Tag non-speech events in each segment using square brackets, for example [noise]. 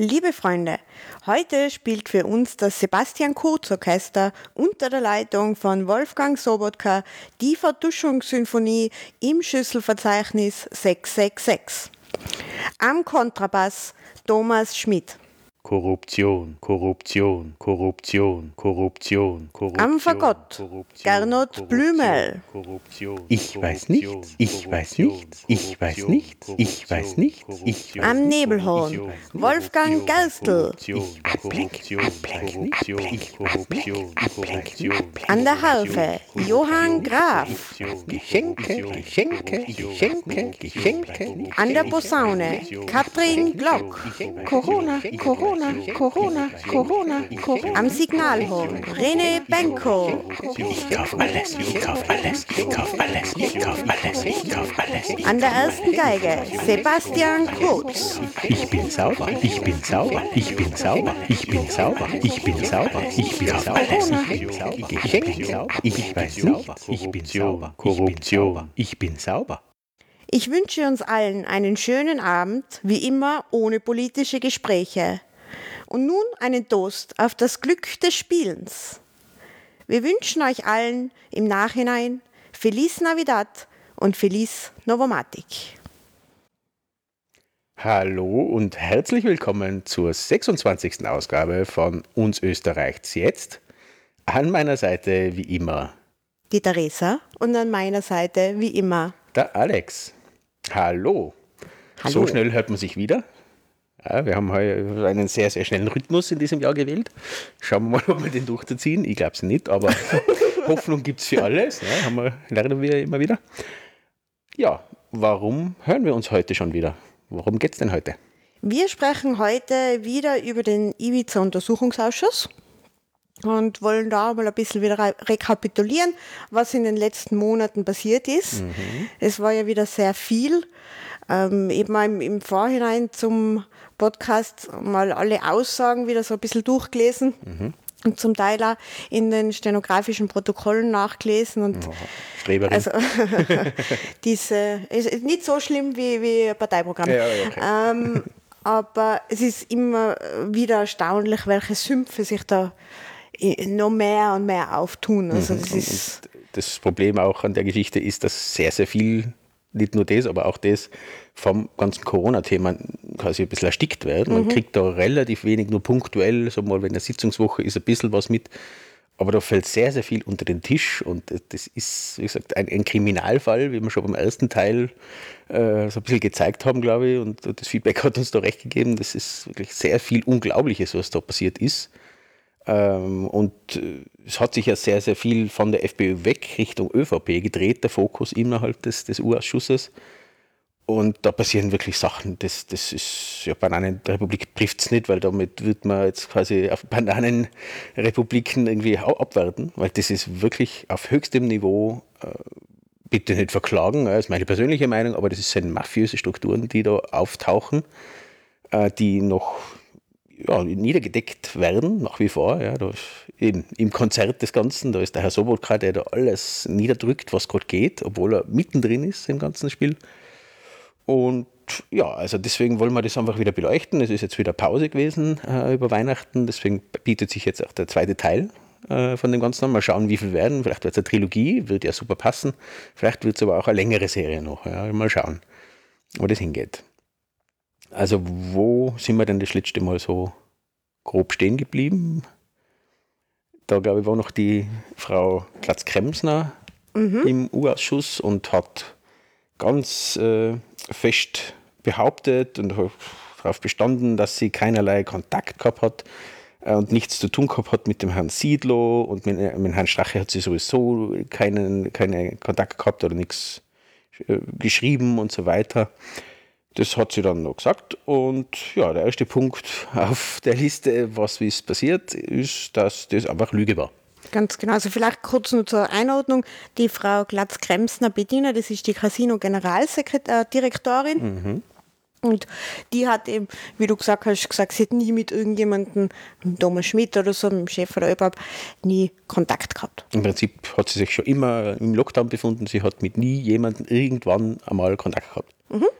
Liebe Freunde, heute spielt für uns das Sebastian Kurz Orchester unter der Leitung von Wolfgang Sobotka die Vertuschungssymphonie im Schüsselverzeichnis 666. Am Kontrabass Thomas Schmidt. Korruption, Korruption, Korruption, Korruption, Korruption. Am Fagott Gernot Blümel. Ich weiß nichts, ich weiß nichts, ich weiß nichts, ich weiß nichts, ich Am Nebelhorn Wolfgang Gerstl. An der Harfe Johann Graf. Geschenke, Geschenke, Geschenke, Geschenke. An der Posaune Katrin Glock. Corona, Corona, Corona, Corona, Corona. Am Signalhorn René Benko. Ich kauf alles, ich kauf alles, ich kauf alles, ich kauf alles, ich kauf alles. An der ersten Geige Sebastian Kurz. Ich bin sauber, ich bin sauber, ich bin sauber, ich bin sauber, ich bin sauber, ich bin sauber, ich bin sauber, Geschenke, ich weiß nichts, ich bin sauber, Korruption, ich bin sauber. Ich wünsche uns allen einen schönen Abend, wie immer ohne politische Gespräche. Und nun einen Toast auf das Glück des Spielens. Wir wünschen euch allen im Nachhinein Feliz Navidad und Feliz Novomatic. Hallo und herzlich willkommen zur 26. Ausgabe von Uns Österreichs jetzt. An meiner Seite wie immer Die Theresa und an meiner Seite wie immer. der Alex. Hallo. Hallo. So schnell hört man sich wieder. Ja, wir haben heute einen sehr, sehr schnellen Rhythmus in diesem Jahr gewählt. Schauen wir mal, ob wir den durchziehen. Ich glaube es nicht, aber [laughs] Hoffnung gibt es für alles. Ja, haben wir, lernen wir immer wieder. Ja, warum hören wir uns heute schon wieder? Worum geht es denn heute? Wir sprechen heute wieder über den Ibiza-Untersuchungsausschuss und wollen da mal ein bisschen wieder re- rekapitulieren, was in den letzten Monaten passiert ist. Es war ja wieder sehr viel. Ähm, eben mal im, im Vorhinein zum Podcast mal alle Aussagen wieder so ein bisschen durchgelesen. Und zum Teil auch in den stenografischen Protokollen nachgelesen und Streberin. also [laughs] diese ist nicht so schlimm wie, wie Parteiprogramm. Ja, okay. ähm, aber es ist immer wieder erstaunlich, welche Sümpfe sich da noch mehr und mehr auftun. Also Mhm. das ist das Problem auch an der Geschichte ist, dass sehr, sehr viel, nicht nur das, aber auch das vom ganzen Corona-Thema quasi ein bisschen erstickt wird. Man kriegt da relativ wenig, nur punktuell, so mal, wenn eine Sitzungswoche ist, ein bisschen was mit. Aber da fällt sehr, sehr viel unter den Tisch und das ist, wie gesagt, ein, ein Kriminalfall, wie wir schon beim ersten Teil äh, so ein bisschen gezeigt haben, glaube ich. Und das Feedback hat uns da recht gegeben. Das ist wirklich sehr viel Unglaubliches, was da passiert ist. Ähm, und äh, es hat sich ja sehr, sehr viel von der FPÖ weg Richtung ÖVP gedreht, der Fokus innerhalb des, des U-Ausschusses. Und da passieren wirklich Sachen, das, das ist, ja, Bananenrepublik trifft es nicht, weil damit wird man jetzt quasi auf Bananenrepubliken irgendwie abwerten, weil das ist wirklich auf höchstem Niveau, äh, bitte nicht verklagen, ja, ist meine persönliche Meinung, aber das sind mafiöse Strukturen, die da auftauchen, äh, die noch ja, niedergedeckt werden, nach wie vor. Ja, da eben im Konzert des Ganzen, da ist der Herr Sobotka, der da alles niederdrückt, was gerade geht, obwohl er mittendrin ist im ganzen Spiel. Und ja, also deswegen wollen wir das einfach wieder beleuchten. Es ist jetzt wieder Pause gewesen äh, über Weihnachten, deswegen bietet sich jetzt auch der zweite Teil äh, von dem Ganzen an. Mal schauen, wie viel werden. Vielleicht wird es eine Trilogie, wird ja super passen. Vielleicht wird es aber auch eine längere Serie noch. Ja, mal schauen, wo das hingeht. Also, wo sind wir denn das letzte Mal so grob stehen geblieben? Da, glaube ich, war noch die Frau Glatz-Kremsner im U-Ausschuss und hat ganz äh, fest behauptet und darauf bestanden, dass sie keinerlei Kontakt gehabt hat äh, und nichts zu tun gehabt hat mit dem Herrn Siedlow und mit, äh, mit Herrn Strache hat sie sowieso keinen, keinen Kontakt gehabt oder nichts äh, geschrieben und so weiter. Das hat sie dann noch gesagt. Und ja, der erste Punkt auf der Liste, was wie es passiert, ist, dass das einfach Lüge war. ganz genau. Also vielleicht kurz nur zur Einordnung. Die Frau Glatz-Kremsner Bediener, das ist die Casino-Generaldirektorin. Mhm. Und die hat eben, wie du gesagt hast, gesagt, sie hat nie mit irgendjemandem, mit Thomas Schmidt oder so, mit dem Chef oder überhaupt, nie Kontakt gehabt. Im Prinzip hat sie sich schon immer im Lockdown befunden. Sie hat mit nie jemandem irgendwann einmal Kontakt gehabt.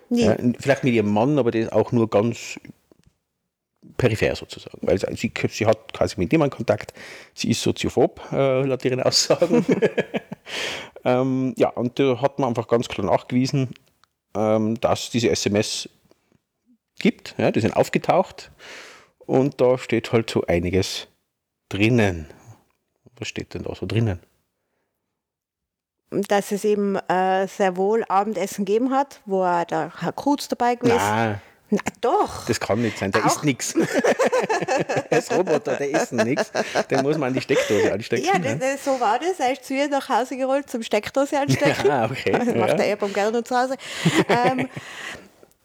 Nie. Ja, vielleicht mit ihrem Mann, aber das auch nur ganz peripher sozusagen. Weil sie, sie hat quasi mit niemandem Kontakt. Sie ist soziophob, äh, laut ihren Aussagen. [laughs] ähm, ja, und da hat man einfach ganz klar nachgewiesen, ähm, dass diese SMS gibt. Ja, die sind aufgetaucht und da steht halt so einiges drinnen. Was steht denn da so drinnen? Dass es eben äh, sehr wohl Abendessen gegeben hat, wo der Herr Kruz dabei gewesen ist. Na doch. Das kann nicht sein, der isst nichts. [laughs] Er ist Roboter, der isst nichts. Den muss man an die Steckdose anstecken. Ja, das, das, so war das. Er ist zu ihr nach Hause gerollt zum Steckdose anstecken. Ja, [laughs] okay. Das macht ja. er beim Gärtner zu Hause. [laughs] ähm,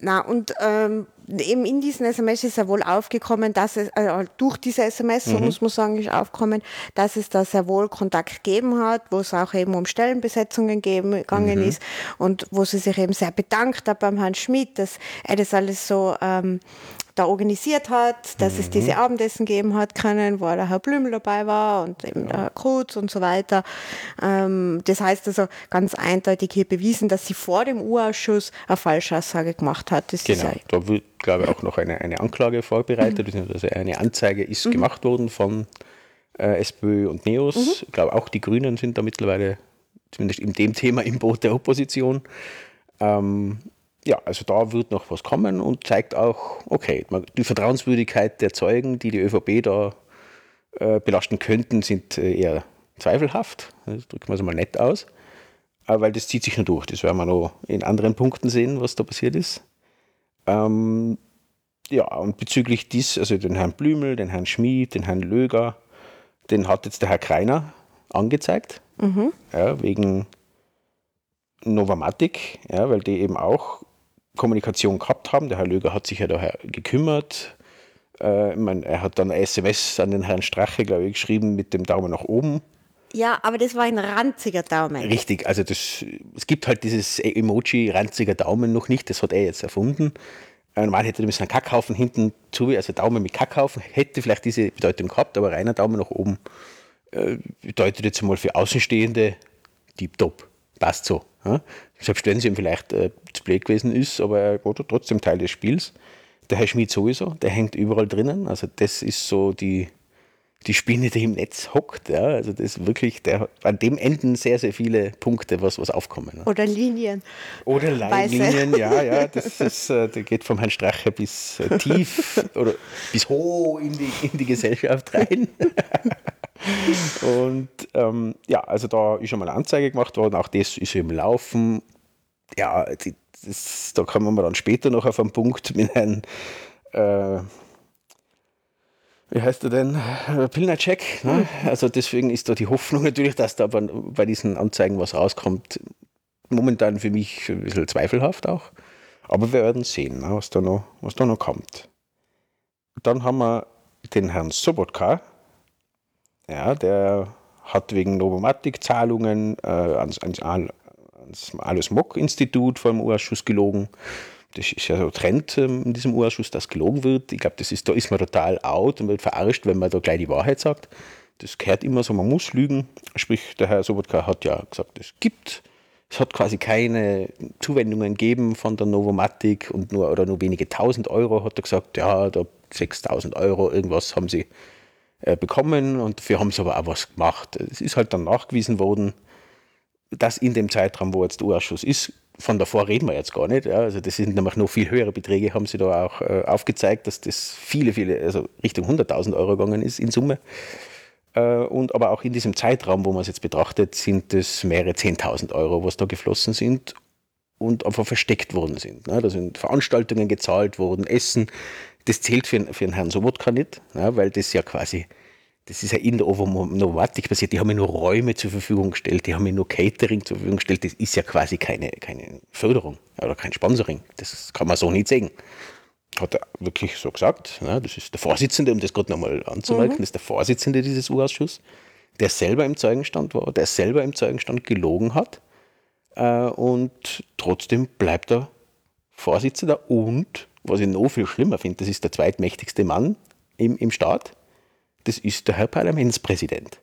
na, und ähm, eben in diesen SMS ist ja wohl aufgekommen, dass es, äh, durch diese SMS, so mhm. muss man sagen, ist aufgekommen, dass es da sehr wohl Kontakt gegeben hat, wo es auch eben um Stellenbesetzungen geben, gegangen mhm. ist und wo sie sich eben sehr bedankt hat beim Herrn Schmidt, dass er das alles so ähm, da organisiert hat, dass mhm. es diese Abendessen geben hat können, wo der Herr Blümel dabei war und eben der Herr Krutz und so weiter. Ähm, das heißt also ganz eindeutig hier bewiesen, dass sie vor dem U-Ausschuss eine Falschaussage gemacht hat. Das genau, ja da wird, glaube ich, auch noch eine, eine Anklage vorbereitet, mhm. also eine Anzeige ist mhm. gemacht worden von äh, SPÖ und NEOS. Mhm. Ich glaube, auch die Grünen sind da mittlerweile zumindest in dem Thema im Boot der Opposition. Ähm, ja, also da wird noch was kommen und zeigt auch, okay, die Vertrauenswürdigkeit der Zeugen, die die ÖVP da äh, belasten könnten, sind äh, eher zweifelhaft. Das drücken wir es mal nett aus. Aber weil das zieht sich nur durch. Das werden wir noch in anderen Punkten sehen, was da passiert ist. Ähm, ja, und bezüglich dies, also den Herrn Blümel, den Herrn Schmid, den Herrn Löger, den hat jetzt der Herr Kreiner angezeigt, mhm. ja, wegen Novamatic, ja, weil die eben auch Kommunikation gehabt haben. Der Herr Löger hat sich ja daher gekümmert. Äh, ich meine, er hat dann ein SMS an den Herrn Strache, glaube ich, geschrieben mit dem Daumen nach oben. Ja, aber das war ein ranziger Daumen. Richtig, also das, es gibt halt dieses Emoji ranziger Daumen noch nicht, das hat er jetzt erfunden. Äh, normal hätte er einen Kackhaufen hinten zu, also Daumen mit Kackhaufen, hätte vielleicht diese Bedeutung gehabt, aber reiner Daumen nach oben äh, bedeutet jetzt mal für Außenstehende tiptop. Passt so. Ja? Selbst wenn es ihm vielleicht äh, zu blöd gewesen ist, aber er war trotzdem Teil des Spiels. Der Herr Schmid sowieso, der hängt überall drinnen. Also das ist so die, die Spinne, die im Netz hockt. Ja? Also das ist wirklich, der, an dem enden sehr, sehr viele Punkte, was, was aufkommen. Ne? Oder Linien. Oder Linien, ja, ja. Das ist, äh, der geht vom Herrn Strache bis äh, tief [laughs] oder bis hoch in die, in die Gesellschaft rein. [laughs] Und ähm, ja, also da ist schon mal eine Anzeige gemacht worden, auch das ist im Laufen. Ja, die, das, da kommen wir dann später noch auf einen Punkt mit Herrn, äh, wie heißt er denn, Pilnacek. Ne? Also deswegen ist da die Hoffnung [laughs] natürlich, dass da bei diesen Anzeigen was rauskommt. Momentan für mich ein bisschen zweifelhaft auch. Aber wir werden sehen, ne, was, da noch, was da noch kommt. Dann haben wir den Herrn Sobotka, ja, der hat wegen Novomatic-Zahlungen äh, ans, ans, ans Alois Mock-Institut vor dem Urschuss gelogen. Das ist ja so ein Trend ähm, in diesem Urschuss, dass gelogen wird. Ich glaube, da ist man total out und wird verarscht, wenn man da gleich die Wahrheit sagt. Das gehört immer so, man muss lügen. Sprich, der Herr Sobotka hat ja gesagt, es gibt, es hat quasi keine Zuwendungen gegeben von der Novomatic und nur oder nur wenige tausend Euro hat er gesagt, ja, da 6000 Euro, irgendwas haben sie äh, bekommen und dafür haben sie aber auch was gemacht. Es ist halt dann nachgewiesen worden, dass in dem Zeitraum, wo jetzt der Ausschuss ist, von davor reden wir jetzt gar nicht. Ja, also das sind nämlich noch viel höhere Beträge, haben sie da auch äh, aufgezeigt, dass das viele, viele, also Richtung 100.000 Euro gegangen ist in Summe. Äh, und aber auch in diesem Zeitraum, wo man es jetzt betrachtet, sind es mehrere 10.000 Euro, was da geflossen sind und einfach versteckt worden sind. Ne? Da sind Veranstaltungen gezahlt worden, Essen, das zählt für, für einen Herrn Sobotka nicht, ja, weil das ja quasi, das ist ja in der Novomatic passiert, die haben ja nur Räume zur Verfügung gestellt, die haben ja nur Catering zur Verfügung gestellt, das ist ja quasi keine, keine Förderung oder kein Sponsoring. Das kann man so nicht sehen. Hat er wirklich so gesagt. Ja, das ist der Vorsitzende, um das gerade nochmal anzumerken, mhm. das ist der Vorsitzende dieses U-Ausschusses, der selber im Zeugenstand war, der selber im Zeugenstand gelogen hat. Äh, und trotzdem bleibt er Vorsitzender und was ich noch viel schlimmer finde, das ist der zweitmächtigste Mann im, im Staat, das ist der Herr Parlamentspräsident.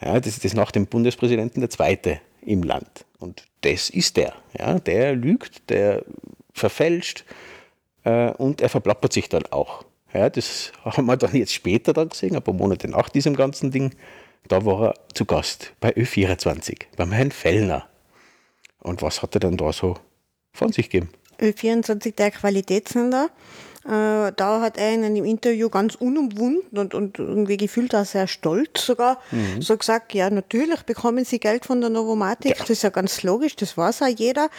Ja, das ist nach dem Bundespräsidenten der zweite im Land. Und das ist der. Ja, der lügt, der verfälscht äh, und er verplappert sich dann auch. Ja, das haben wir dann jetzt später dann gesehen, ein paar Monate nach diesem ganzen Ding. Da war er zu Gast bei Ö24, beim Herrn Fellner. Und was hat er dann da so von sich gegeben? Ö24, der Qualitätssender. Äh, da hat er in einem Interview ganz unumwunden und, und irgendwie gefühlt auch sehr stolz sogar mhm. so gesagt, ja natürlich bekommen sie Geld von der Novomatic, ja. das ist ja ganz logisch, das weiß auch jeder.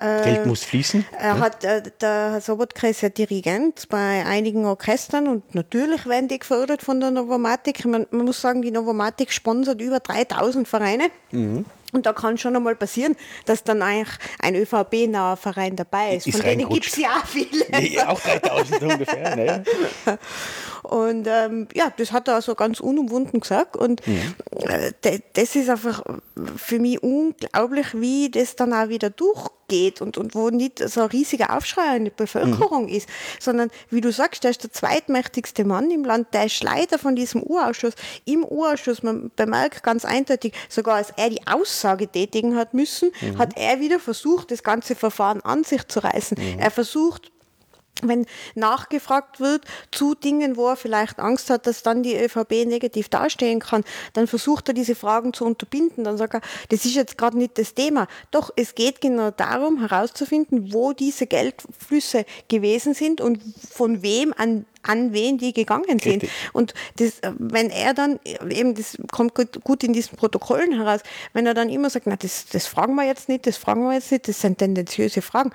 Äh, Geld muss fließen. Er ja. hat, äh, der Herr Sobotka ist ja Dirigent bei einigen Orchestern und natürlich werden die gefördert von der Novomatic. Man, man muss sagen, die Novomatic sponsert über 3000 Vereine. Mhm. Und da kann schon einmal passieren, dass dann eigentlich ein ÖVP-naher Verein dabei ist. ist Von denen gibt es ja auch viele. Nee, auch 3000 [laughs] ungefähr. Ne? [laughs] Und ähm, ja, das hat er also ganz unumwunden gesagt. Und mhm. äh, das ist einfach für mich unglaublich, wie das dann auch wieder durchgeht und, und wo nicht so ein riesiger Aufschrei in der Bevölkerung mhm. ist, sondern wie du sagst, der ist der zweitmächtigste Mann im Land, der ist Leiter von diesem Urausschuss. Im Urausschuss, man bemerkt ganz eindeutig, sogar als er die Aussage tätigen hat müssen, mhm. hat er wieder versucht, das ganze Verfahren an sich zu reißen. Mhm. Er versucht, wenn nachgefragt wird zu Dingen, wo er vielleicht Angst hat, dass dann die ÖVP negativ dastehen kann, dann versucht er diese Fragen zu unterbinden. Dann sagt er, das ist jetzt gerade nicht das Thema. Doch es geht genau darum, herauszufinden, wo diese Geldflüsse gewesen sind und von wem an an wen die gegangen sind. Richtig. Und das, wenn er dann, eben, das kommt gut in diesen Protokollen heraus, wenn er dann immer sagt, na, das, das fragen wir jetzt nicht, das fragen wir jetzt nicht, das sind tendenziöse Fragen.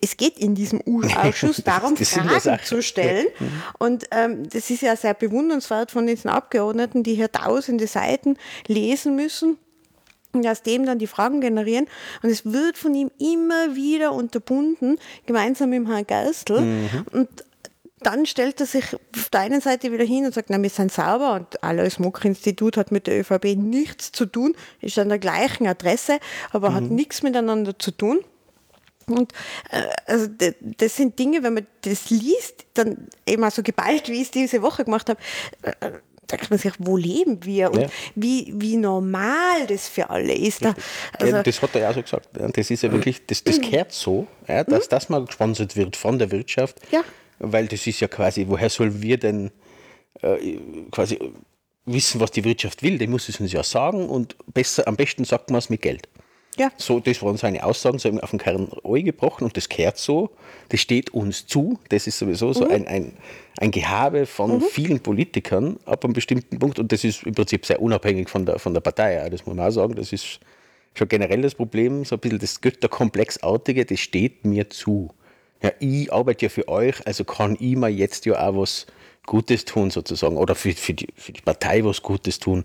Es, geht in diesem Ausschuss [laughs] darum, Fragen zu stellen. Mhm. Und ähm, das ist ja sehr bewundernswert von diesen Abgeordneten, die hier tausende Seiten lesen müssen und aus dem dann die Fragen generieren. Und es wird von ihm immer wieder unterbunden, gemeinsam mit Herrn Geistel. Mhm. Und dann stellt er sich auf der einen Seite wieder hin und sagt, na, wir sind sauber und Alois Mock Institut hat mit der ÖVP nichts zu tun, ist an der gleichen Adresse, aber mhm. hat nichts miteinander zu tun. Und äh, also das sind Dinge, wenn man das liest, dann eben auch so geballt, wie ich es diese Woche gemacht habe, äh, denkt man sich, wo leben wir und ja. wie, wie normal das für alle ist. Da, also ja, das hat er ja auch so gesagt. Das ist ja wirklich, das, das gehört so, ja, dass mhm. das mal gesponsert wird von der Wirtschaft. Ja weil das ist ja quasi, woher sollen wir denn äh, quasi wissen, was die Wirtschaft will? Die muss es uns ja sagen und besser, am besten sagt man es mit Geld. Ja. So, das waren seine Aussagen, so auf den Kern Ohr gebrochen und das kehrt so, das steht uns zu, das ist sowieso mhm. so ein, ein, ein Gehabe von mhm. vielen Politikern ab einem bestimmten Punkt und das ist im Prinzip sehr unabhängig von der, von der Partei, das muss man auch sagen, das ist schon generell das Problem, so ein bisschen das Götterkomplex-artige, das steht mir zu ja, ich arbeite ja für euch, also kann ich mir jetzt ja auch was Gutes tun sozusagen oder für, für, die, für die Partei was Gutes tun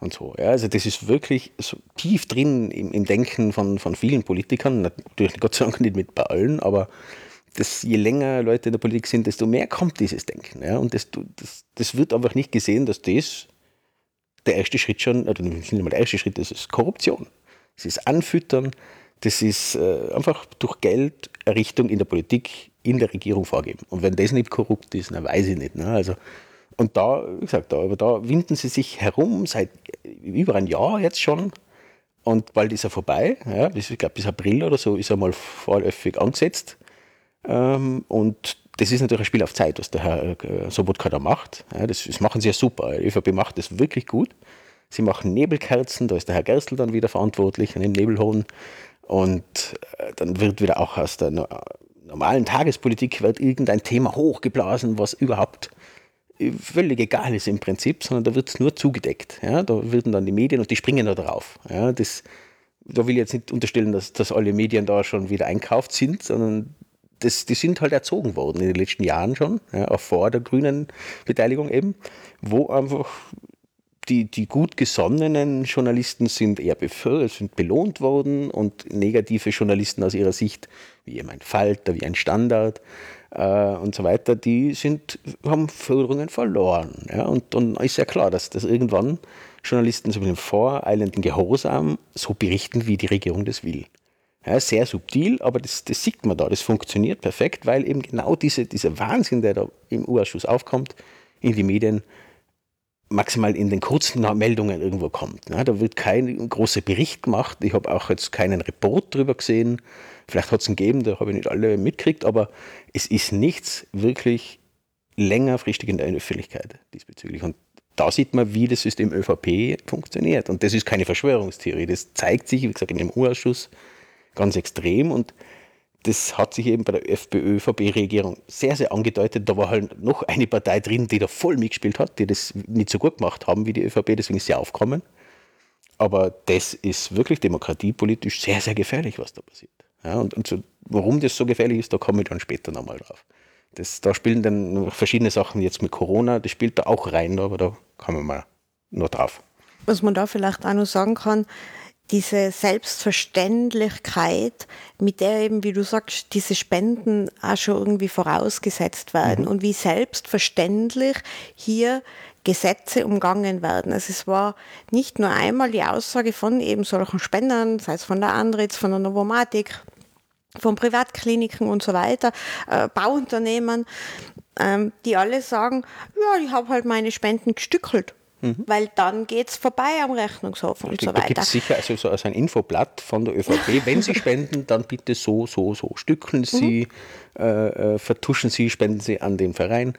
und so. Ja, also das ist wirklich so tief drin im, im Denken von, von vielen Politikern, natürlich Gott sei Dank nicht mit bei allen, aber das, je länger Leute in der Politik sind, desto mehr kommt dieses Denken. Ja? Und das, das, das wird einfach nicht gesehen, dass das der erste Schritt schon, oder nicht mal der erste Schritt, das ist Korruption. Das ist Anfüttern, das ist äh, einfach durch Geld Richtung in der Politik, in der Regierung vorgeben. Und wenn das nicht korrupt ist, dann weiß ich nicht. Ne? Also, und da, wie gesagt, da, aber da winden sie sich herum seit über ein Jahr jetzt schon. Und bald ist er vorbei. Ja, ich glaube, bis April oder so ist er mal vorläufig angesetzt. Ähm, und das ist natürlich ein Spiel auf Zeit, was der Herr äh, Sobotka da macht. Das, das, machen sie ja super. Die ÖVP macht das wirklich gut. Sie machen Nebelkerzen, da ist der Herr Gerstl dann wieder verantwortlich an den Nebelholen. Und äh, dann wird wieder auch aus der normalen Tagespolitik wird irgendein Thema hochgeblasen, was überhaupt äh, völlig egal ist im Prinzip, sondern da wird es nur zugedeckt. Ja? Da werden dann die Medien und die springen da drauf. Ja? Das, da will ich jetzt nicht unterstellen, dass, dass alle Medien da schon wieder einkauft sind, sondern das, die sind halt erzogen worden in den letzten Jahren schon, ja, auch vor der grünen Beteiligung eben, wo einfach die, die gut gesonnenen Journalisten sind eher sind belohnt worden und negative Journalisten aus ihrer Sicht, wie eben ein Falter, wie ein Standard äh, und so weiter, die sind, haben Förderungen verloren. Ja? Und dann ist ja klar, dass, dass irgendwann Journalisten so mit dem voreilenden Gehorsam so berichten, wie die Regierung das will. Ja, sehr subtil, aber das, das sieht man da, das funktioniert perfekt, weil eben genau diese, dieser Wahnsinn, der da im U-Ausschuss aufkommt, in die Medien maximal in den kurzen Meldungen irgendwo kommt. Ne? Da wird kein großer Bericht gemacht. Ich habe auch jetzt keinen Report drüber gesehen. Vielleicht hat es einen gegeben, da habe ich nicht alle mitgekriegt, aber es ist nichts wirklich längerfristig in der Öffentlichkeit diesbezüglich. Und da sieht man, wie das System ÖVP funktioniert. Und das ist keine Verschwörungstheorie. Das zeigt sich, wie gesagt, in dem U-Ausschuss ganz extrem. Und das hat sich eben bei der FPÖ-ÖVP-Regierung sehr, sehr angedeutet. Da war halt noch eine Partei drin, die da voll mitgespielt hat, die das nicht so gut gemacht haben wie die ÖVP, deswegen ist sie aufgekommen. Aber das ist wirklich demokratiepolitisch sehr, sehr gefährlich, was da passiert. Ja, und, und so, warum das so gefährlich ist, da komme ich dann später nochmal drauf. Das, da spielen dann verschiedene Sachen jetzt mit Corona, das spielt da auch rein, aber da kommen wir mal nur drauf. Was man da vielleicht auch noch sagen kann, diese Selbstverständlichkeit, mit der eben, wie du sagst, diese Spenden auch schon irgendwie vorausgesetzt werden mhm. und wie selbstverständlich hier Gesetze umgangen werden. Also es war nicht nur einmal die Aussage von eben solchen Spendern, sei es von der Andritz, von der Novomatik, von Privatkliniken und so weiter, äh, Bauunternehmen, ähm, die alle sagen, ja, ich habe halt meine Spenden gestückelt. Mhm. Weil dann geht es vorbei am Rechnungshof und so weiter. Da gibt es sicher also so ein Infoblatt von der ÖVP. Wenn Sie [laughs] spenden, dann bitte so, so, so. Stückeln Sie, mhm. äh, vertuschen Sie, spenden Sie an den Verein.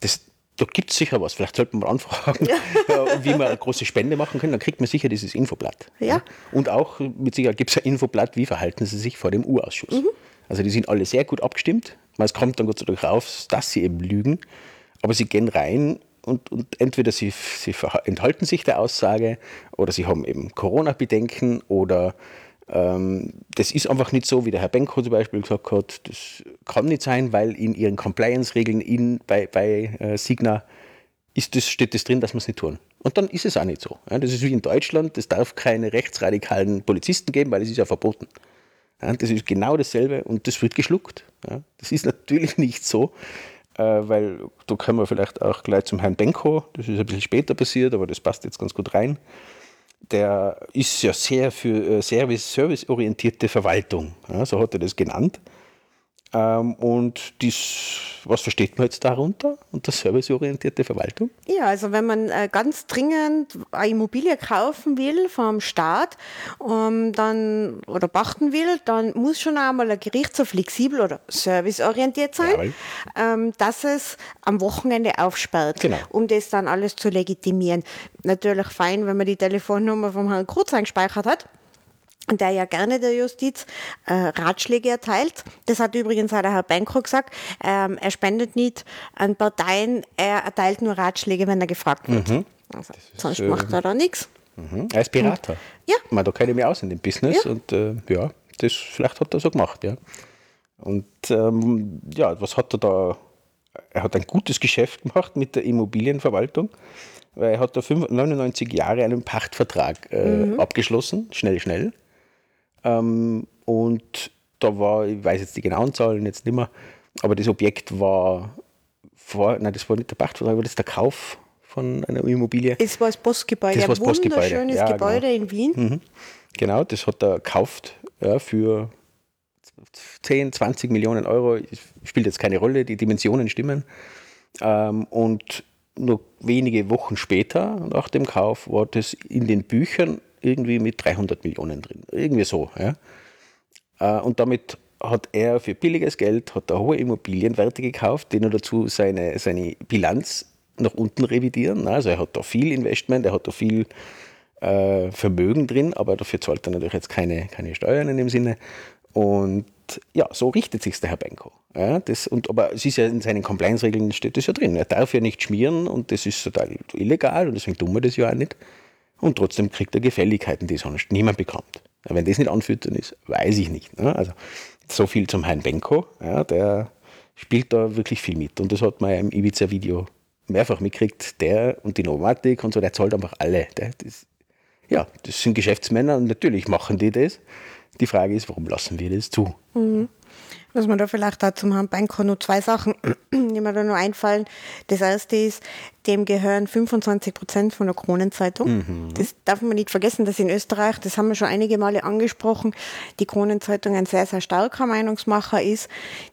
Das, da gibt es sicher was. Vielleicht sollte man mal anfragen, [laughs] ja. Äh, wie man eine große Spende machen kann. Dann kriegt man sicher dieses Infoblatt. Ja. Und auch mit Sicherheit gibt es ein Infoblatt, wie verhalten Sie sich vor dem U-Ausschuss. Mhm. Also die sind alle sehr gut abgestimmt. Es kommt dann Gott sei Dank raus, dass sie eben lügen. Aber sie gehen rein und, und entweder sie, sie enthalten sich der Aussage oder sie haben eben Corona-Bedenken oder ähm, das ist einfach nicht so, wie der Herr Benko zum Beispiel gesagt hat, das kann nicht sein, weil in ihren Compliance-Regeln bei, bei äh, Signa ist das, steht das drin, dass wir es nicht tun. Und dann ist es auch nicht so. Ja, das ist wie in Deutschland, es darf keine rechtsradikalen Polizisten geben, weil es ist ja verboten. Ja, das ist genau dasselbe und das wird geschluckt. Ja, das ist natürlich [laughs] nicht so weil da kommen wir vielleicht auch gleich zum Herrn Benko, das ist ein bisschen später passiert, aber das passt jetzt ganz gut rein. Der ist ja sehr für äh, Service, serviceorientierte Verwaltung, ja, so hat er das genannt. Ähm, und dies, was versteht man jetzt darunter unter serviceorientierte Verwaltung? Ja, also wenn man äh, ganz dringend eine Immobilie kaufen will vom Staat ähm, dann, oder pachten will, dann muss schon einmal ein Gericht so flexibel oder serviceorientiert sein, ähm, dass es am Wochenende aufsperrt, genau. um das dann alles zu legitimieren. Natürlich fein, wenn man die Telefonnummer vom Herrn Kurz eingespeichert hat der ja gerne der Justiz äh, Ratschläge erteilt. Das hat übrigens auch der Herr Benko gesagt. Ähm, er spendet nicht an Parteien, er erteilt nur Ratschläge, wenn er gefragt wird. Mhm. Also, sonst ist, macht er da nichts. Mhm. Er ist Berater. Ja. Man, da kenne ich mich aus in dem Business ja. und äh, ja, das vielleicht hat er so gemacht, ja. Und ähm, ja, was hat er da? Er hat ein gutes Geschäft gemacht mit der Immobilienverwaltung, weil er hat da 99 Jahre einen Pachtvertrag äh, mhm. abgeschlossen, schnell, schnell. Ähm, und da war, ich weiß jetzt die genauen Zahlen jetzt nicht mehr, aber das Objekt war vor, nein, das war nicht der Pachtvertrag, aber das ist der Kauf von einer Immobilie. Es war das Postgebäude, das war das ein wunderschönes ja, Gebäude genau. in Wien. Mhm. Genau, das hat er gekauft ja, für 10, 20 Millionen Euro. Spielt jetzt keine Rolle, die Dimensionen stimmen. Ähm, und nur wenige Wochen später, nach dem Kauf, war das in den Büchern irgendwie mit 300 Millionen drin. Irgendwie so. Ja. Äh, und damit hat er für billiges Geld hat er hohe Immobilienwerte gekauft, den er dazu seine, seine Bilanz nach unten revidieren. Also er hat da viel Investment, er hat da viel äh, Vermögen drin, aber dafür zahlt er natürlich jetzt keine, keine Steuern in dem Sinne. Und ja, so richtet sich der Herr Benko. Ja, das, und, aber es ist ja in seinen Compliance-Regeln steht das ja drin. Er darf ja nicht schmieren und das ist total illegal und deswegen tun wir das ja auch nicht und trotzdem kriegt er Gefälligkeiten, die sonst niemand bekommt. Wenn das nicht anfüttern ist, weiß ich nicht. Ne? Also so viel zum Herrn Benko, ja, der spielt da wirklich viel mit und das hat man ja im Ibiza-Video mehrfach mitgekriegt, der und die Nomatik und so, der zahlt einfach alle. Der, das, ja, das sind Geschäftsmänner und natürlich machen die das. Die Frage ist, warum lassen wir das zu? Mhm. Was man da vielleicht auch zum Benko nur zwei Sachen, [clears throat] die mir da nur einfallen. Das erste ist, dem gehören 25 Prozent von der Kronenzeitung. Mhm. Das darf man nicht vergessen, dass in Österreich, das haben wir schon einige Male angesprochen, die Kronenzeitung ein sehr, sehr starker Meinungsmacher ist,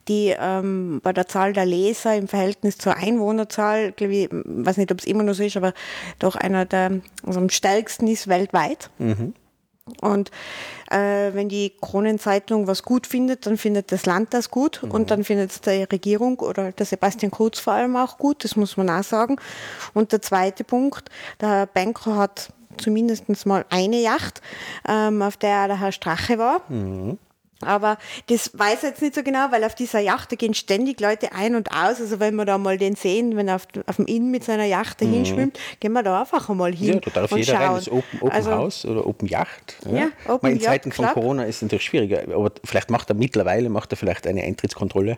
die ähm, bei der Zahl der Leser im Verhältnis zur Einwohnerzahl, glaube ich, weiß nicht, ob es immer noch so ist, aber doch einer der also am stärksten ist weltweit. Mhm. Und äh, wenn die Kronenzeitung was gut findet, dann findet das Land das gut mhm. und dann findet es die Regierung oder der Sebastian Kurz vor allem auch gut, das muss man auch sagen. Und der zweite Punkt, der Banker hat zumindest mal eine Yacht, ähm, auf der der Herr Strache war. Mhm. Aber das weiß ich jetzt nicht so genau, weil auf dieser Yacht, da gehen ständig Leute ein und aus. Also wenn wir da mal den sehen, wenn er auf, auf dem Inn mit seiner Yacht dahin mhm. schwimmt, gehen wir da einfach einmal hin. Ja, da darf jeder schauen. rein. Das Open, Open also, House oder Open Yacht. Ja, ja Open Meine, In Zeiten von Corona ist es natürlich schwieriger. Aber vielleicht macht er mittlerweile macht er vielleicht eine Eintrittskontrolle.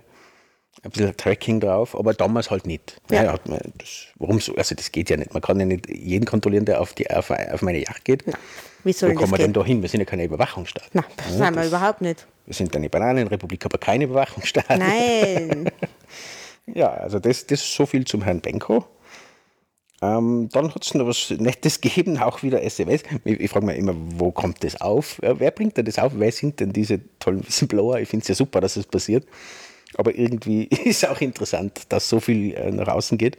Ein bisschen Tracking drauf, aber damals halt nicht. Ja. Ja, das, warum so? Also das geht ja nicht. Man kann ja nicht jeden kontrollieren, der auf, die, auf, auf meine Yacht geht. Ja. Wie soll Wo kommen wir denn da hin? Wir sind ja keine Überwachungsstaat. Nein, das ja, sind wir überhaupt nicht. Wir sind eine Bananenrepublik, aber keine Überwachungsstaat. Nein. [laughs] ja, also das, das ist so viel zum Herrn Benko. Ähm, dann hat es noch was Nettes gegeben, auch wieder SMS. Ich, ich frage mich immer, wo kommt das auf? Wer bringt denn das auf? Wer sind denn diese tollen Whistleblower? Ich finde es ja super, dass es das passiert. Aber irgendwie [laughs] ist auch interessant, dass so viel äh, nach außen geht.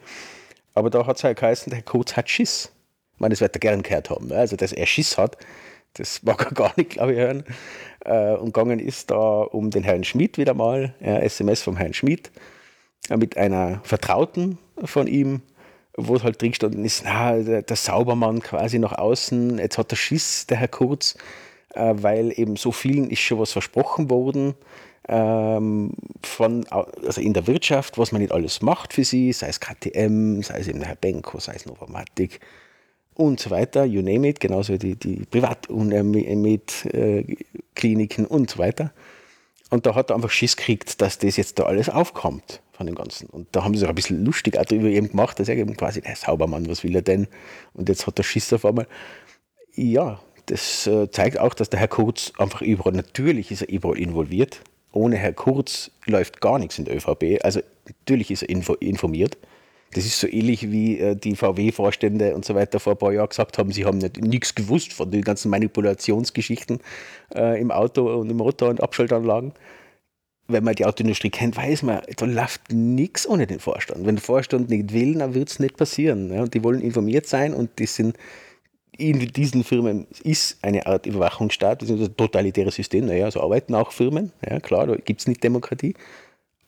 Aber da hat es halt geheißen, der Kurz hat Schiss. Ich meine, das wird er gern gehört haben. Ne? Also, dass er Schiss hat, das [laughs] mag er gar nicht, glaube ich, hören. Äh, und gegangen ist da um den Herrn Schmidt wieder mal, SMS vom Herrn Schmidt, äh, mit einer Vertrauten von ihm, wo es halt drin gestanden ist, na, der, Saubermann quasi nach außen, jetzt hat er Schiss, der Herr Kurz, weil eben so vielen ist schon was versprochen worden. Ähm, von, also in der Wirtschaft, was man nicht alles macht für sie, sei es KTM, sei es eben Herr Benko, sei es Novomatic, und so weiter, you name it, genauso die, die Privat-Med-Kliniken und so weiter. Und da hat er einfach Schiss gekriegt, dass das jetzt da alles aufkommt von dem Ganzen. Und da haben sie auch ein bisschen lustig auch darüber eben gemacht, dass er eben quasi, der Saubermann, was will er denn? Und jetzt hat er Schiss auf einmal. Ja, das äh, zeigt auch, dass der Herr Kurz einfach überall, natürlich ist er überall involviert. Ohne Herr Kurz läuft gar nichts in der ÖVP. Also natürlich ist er info informiert. Das ist so ähnlich wie äh, die VW-Vorstände und so weiter vor ein paar Jahren gesagt haben, sie haben nichts gewusst von den ganzen Manipulationsgeschichten äh, im Auto und im Motor und Abschaltanlagen. Wenn man die Autoindustrie kennt, weiß man, da läuft nichts ohne den Vorstand. Wenn der Vorstand nicht will, dann wird es nicht passieren. Ja? Und die wollen informiert sein und die sind in diesen Firmen ist eine Art Überwachungsstaat, das ist ein totalitäres System. Naja, so arbeiten auch Firmen, ja klar, da gibt es nicht Demokratie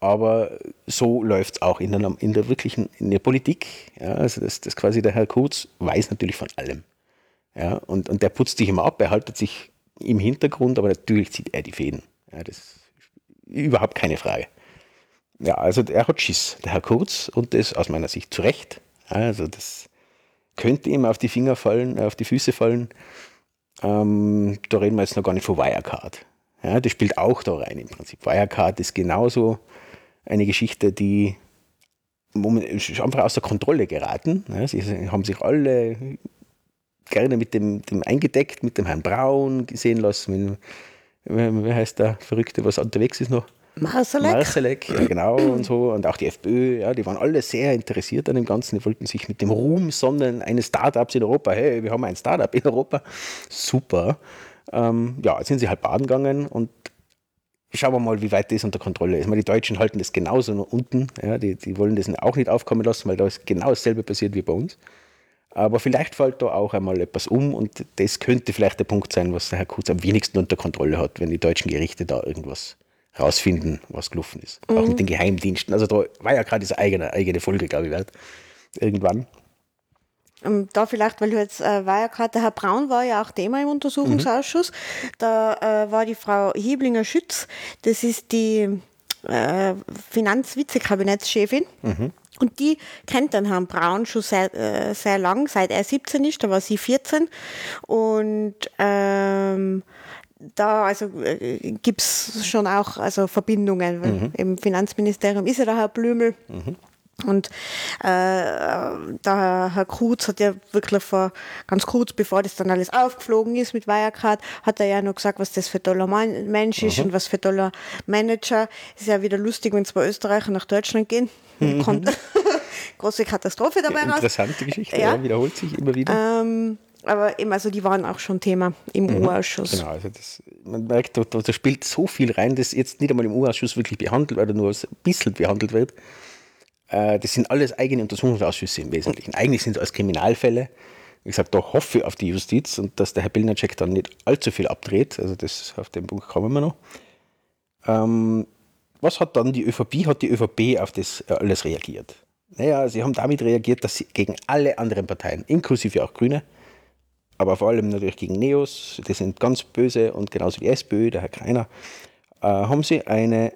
aber so läuft es auch in der, in der wirklichen in der Politik. Ja, also das, das quasi der Herr Kurz weiß natürlich von allem. Ja, und, und der putzt sich immer ab, er haltet sich im Hintergrund, aber natürlich zieht er die Fäden. Ja, das ist überhaupt keine Frage. Ja, also er hat Schiss, der Herr Kurz, und das aus meiner Sicht zu Recht. Also das könnte ihm auf die Finger fallen, auf die Füße fallen. Ähm, da reden wir jetzt noch gar nicht von Wirecard. Ja, das spielt auch da rein im Prinzip. Wirecard ist genauso eine Geschichte, die ist einfach außer Kontrolle geraten. Sie haben sich alle gerne mit dem, dem eingedeckt, mit dem Herrn Braun gesehen lassen. Wie heißt der Verrückte, was unterwegs ist noch? Marsalek. Marsalek, ja genau und so. Und auch die FPÖ, ja, die waren alle sehr interessiert an dem Ganzen. Die wollten sich mit dem Ruhm sonnen eines Startups in Europa. Hey, wir haben ein Startup in Europa. Super. Ähm, ja, jetzt sind sie halt baden gegangen und schauen wir mal, wie weit das unter Kontrolle ist. Meine, die Deutschen halten das genauso nach unten. Ja, die, die wollen das auch nicht aufkommen lassen, weil da ist genau dasselbe passiert wie bei uns. Aber vielleicht fällt da auch einmal etwas um und das könnte vielleicht der Punkt sein, was der Herr Kurz am wenigsten unter Kontrolle hat, wenn die deutschen Gerichte da irgendwas rausfinden, was gelaufen ist. Mhm. Auch mit den Geheimdiensten. Also da war ja gerade diese eigene, eigene Folge, glaube ich, wert. Irgendwann. Ähm, da vielleicht, weil du jetzt äh, war ja gerade, der Herr Braun war ja auch Thema im Untersuchungsausschuss. Mhm. Da äh, war die Frau Heblinger-Schütz, das ist die äh, Finanzvizekabinettschefin. Mhm. Und die kennt den Herrn Braun schon sehr, äh, sehr lang, seit er 17 ist, da war sie 14. Und ähm, da also äh, gibt es schon auch also Verbindungen. Mhm. Im Finanzministerium ist ja der Herr Blümel. Mhm. Und äh, der Herr Kruz hat ja wirklich vor, ganz kurz bevor das dann alles aufgeflogen ist mit Wirecard, hat er ja noch gesagt, was das für toller Mensch ist mhm. und was für toller Manager. Ist ja wieder lustig, wenn zwei Österreicher nach Deutschland gehen. Mhm. Kommt [laughs] große Katastrophe dabei raus. Interessante Geschichte, ja. ja. wiederholt sich immer wieder. Ähm, aber eben, also die waren auch schon Thema im mhm. U-Ausschuss. Genau, also das, man merkt, da, da, spielt so viel rein, das jetzt nicht einmal im U-Ausschuss wirklich behandelt oder nur ein bisschen behandelt wird. Äh, das sind alles eigene Untersuchungsausschüsse im Wesentlichen. Eigentlich sind es alles Kriminalfälle. Wie gesagt, da hoffe ich auf die Justiz und dass der Herr Bilnacek dann nicht allzu viel abdreht. Also das auf den Punkt kommen wir noch. Ähm, was hat dann die ÖVP? Hat die ÖVP auf das äh, alles reagiert? Naja, sie haben damit reagiert, dass sie gegen alle anderen Parteien, inklusive auch Grüne, aber vor allem natürlich gegen Neos, die sind ganz böse und genauso die SPÖ, der Herr Kreiner, äh, haben sie eine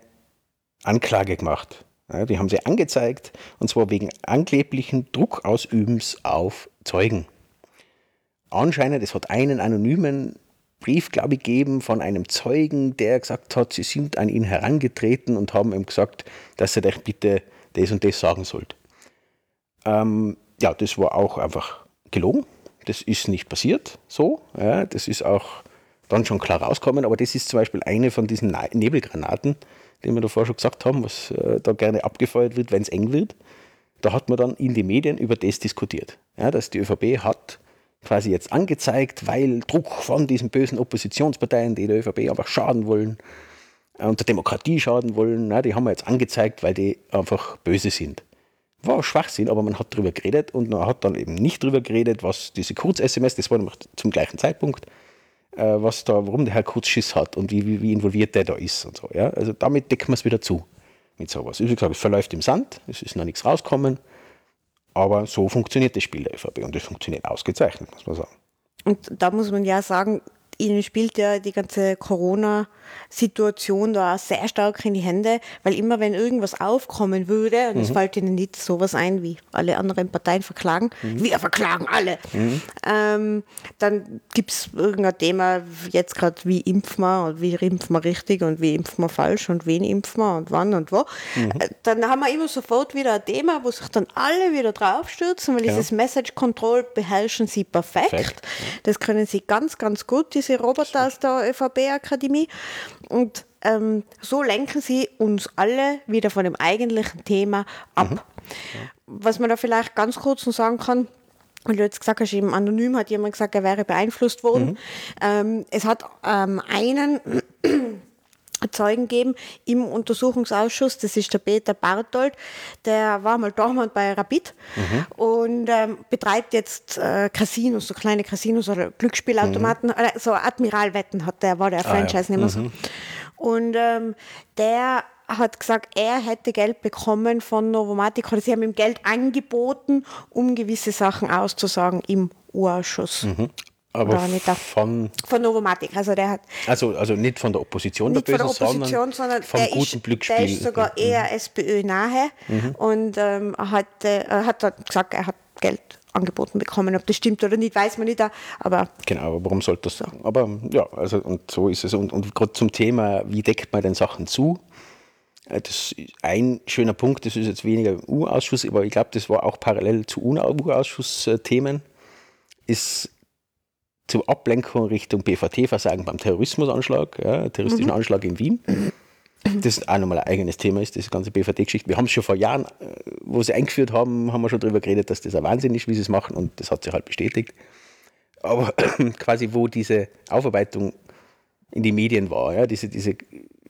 Anklage gemacht. Ja, die haben sie angezeigt und zwar wegen angeblichen Druckausübens auf Zeugen. Anscheinend, es hat einen anonymen Brief, glaube ich, gegeben von einem Zeugen, der gesagt hat, sie sind an ihn herangetreten und haben ihm gesagt, dass er doch bitte das und das sagen sollte. Ähm, ja, das war auch einfach gelogen. Das ist nicht passiert so. Ja, das ist auch dann schon klar rauskommen, aber das ist zum Beispiel eine von diesen Nebelgranaten, die wir davor schon gesagt haben, was äh, da gerne abgefeuert wird, wenn es eng wird. Da hat man dann in den Medien über das diskutiert. Ja, dass die ÖVP hat quasi jetzt angezeigt, weil Druck von diesen bösen Oppositionsparteien, die der ÖVP einfach schaden wollen äh, und der Demokratie schaden wollen, na, die haben wir jetzt angezeigt, weil die einfach böse sind. War Schwachsinn, aber man hat darüber geredet und man hat dann eben nicht darüber geredet, was diese Kurz-SMS, das war zum gleichen Zeitpunkt, äh, was da, warum der Herr Kurz Schiss hat und wie, wie, wie involviert der da ist und so. Ja? Also damit decken wir es wieder zu mit sowas. Wie gesagt, es verläuft im Sand, es ist noch nichts rausgekommen. Aber so funktioniert das Spiel der ÖVP und das funktioniert ausgezeichnet, muss man sagen. Und da muss man ja sagen, ihnen spielt ja die ganze Corona-Situation da auch sehr stark in die Hände, weil immer wenn irgendwas aufkommen würde, und mhm. es fällt ihnen nicht sowas ein, wie alle anderen Parteien verklagen, mhm. wir verklagen alle, mhm. ähm, dann gibt es irgendein Thema, jetzt gerade wie impfen wir und wie impfen wir richtig und wie impfen wir falsch und wen impfen wir und wann und wo. Mhm. Äh, dann haben wir immer sofort wieder ein Thema, wo sich dann alle wieder draufstürzen, weil ja. dieses Message Control beherrschen sie perfekt. perfekt. Das können sie ganz, ganz gut, diese diese Roboter aus der ÖVP-Akademie. Und ähm, so lenken sie uns alle wieder von dem eigentlichen Thema ab. Mhm. Was man da vielleicht ganz kurz noch sagen kann, weil du jetzt gesagt hast, eben anonym hat jemand gesagt, er wäre beeinflusst worden. Mhm. Ähm, es hat ähm, einen Zeugen geben im Untersuchungsausschuss. Das ist der Peter Barthold, der war mal damals bei Rapid mhm. und ähm, betreibt jetzt äh, Casinos, so kleine Casinos oder Glücksspielautomaten, mhm. äh, so Admiralwetten hat der, war der Franchise-Nehmer ah, ja. mhm. Und ähm, der hat gesagt, er hätte Geld bekommen von Novomatic oder sie haben ihm Geld angeboten, um gewisse Sachen auszusagen im U-Ausschuss. Mhm. Aber von, von Novomatic. Also, der hat also, also nicht von der Opposition nicht der Böse, von der Opposition, sondern, sondern vom der guten ist, Glücksspiel. Der ist sogar mhm. eher SPÖ nahe mhm. und ähm, hat, äh, hat gesagt, er hat Geld angeboten bekommen. Ob das stimmt oder nicht, weiß man nicht. Aber genau, aber warum sollte das? So. Aber ja, also und so ist es. Und, und gerade zum Thema, wie deckt man den Sachen zu? Äh, das ist ein schöner Punkt, das ist jetzt weniger U-Ausschuss, aber ich glaube, das war auch parallel zu U-Ausschuss-Themen, ist zur Ablenkung Richtung BVT-Versagen beim Terrorismusanschlag, ja, terroristischen mhm. Anschlag in Wien. Das auch nochmal ein eigenes Thema ist, diese ganze BVT-Geschichte. Wir haben es schon vor Jahren, äh, wo sie eingeführt haben, haben wir schon darüber geredet, dass das ein Wahnsinn ist, wie sie es machen und das hat sich halt bestätigt. Aber [clears throat] quasi, wo diese Aufarbeitung in die Medien war, ja, diese, diese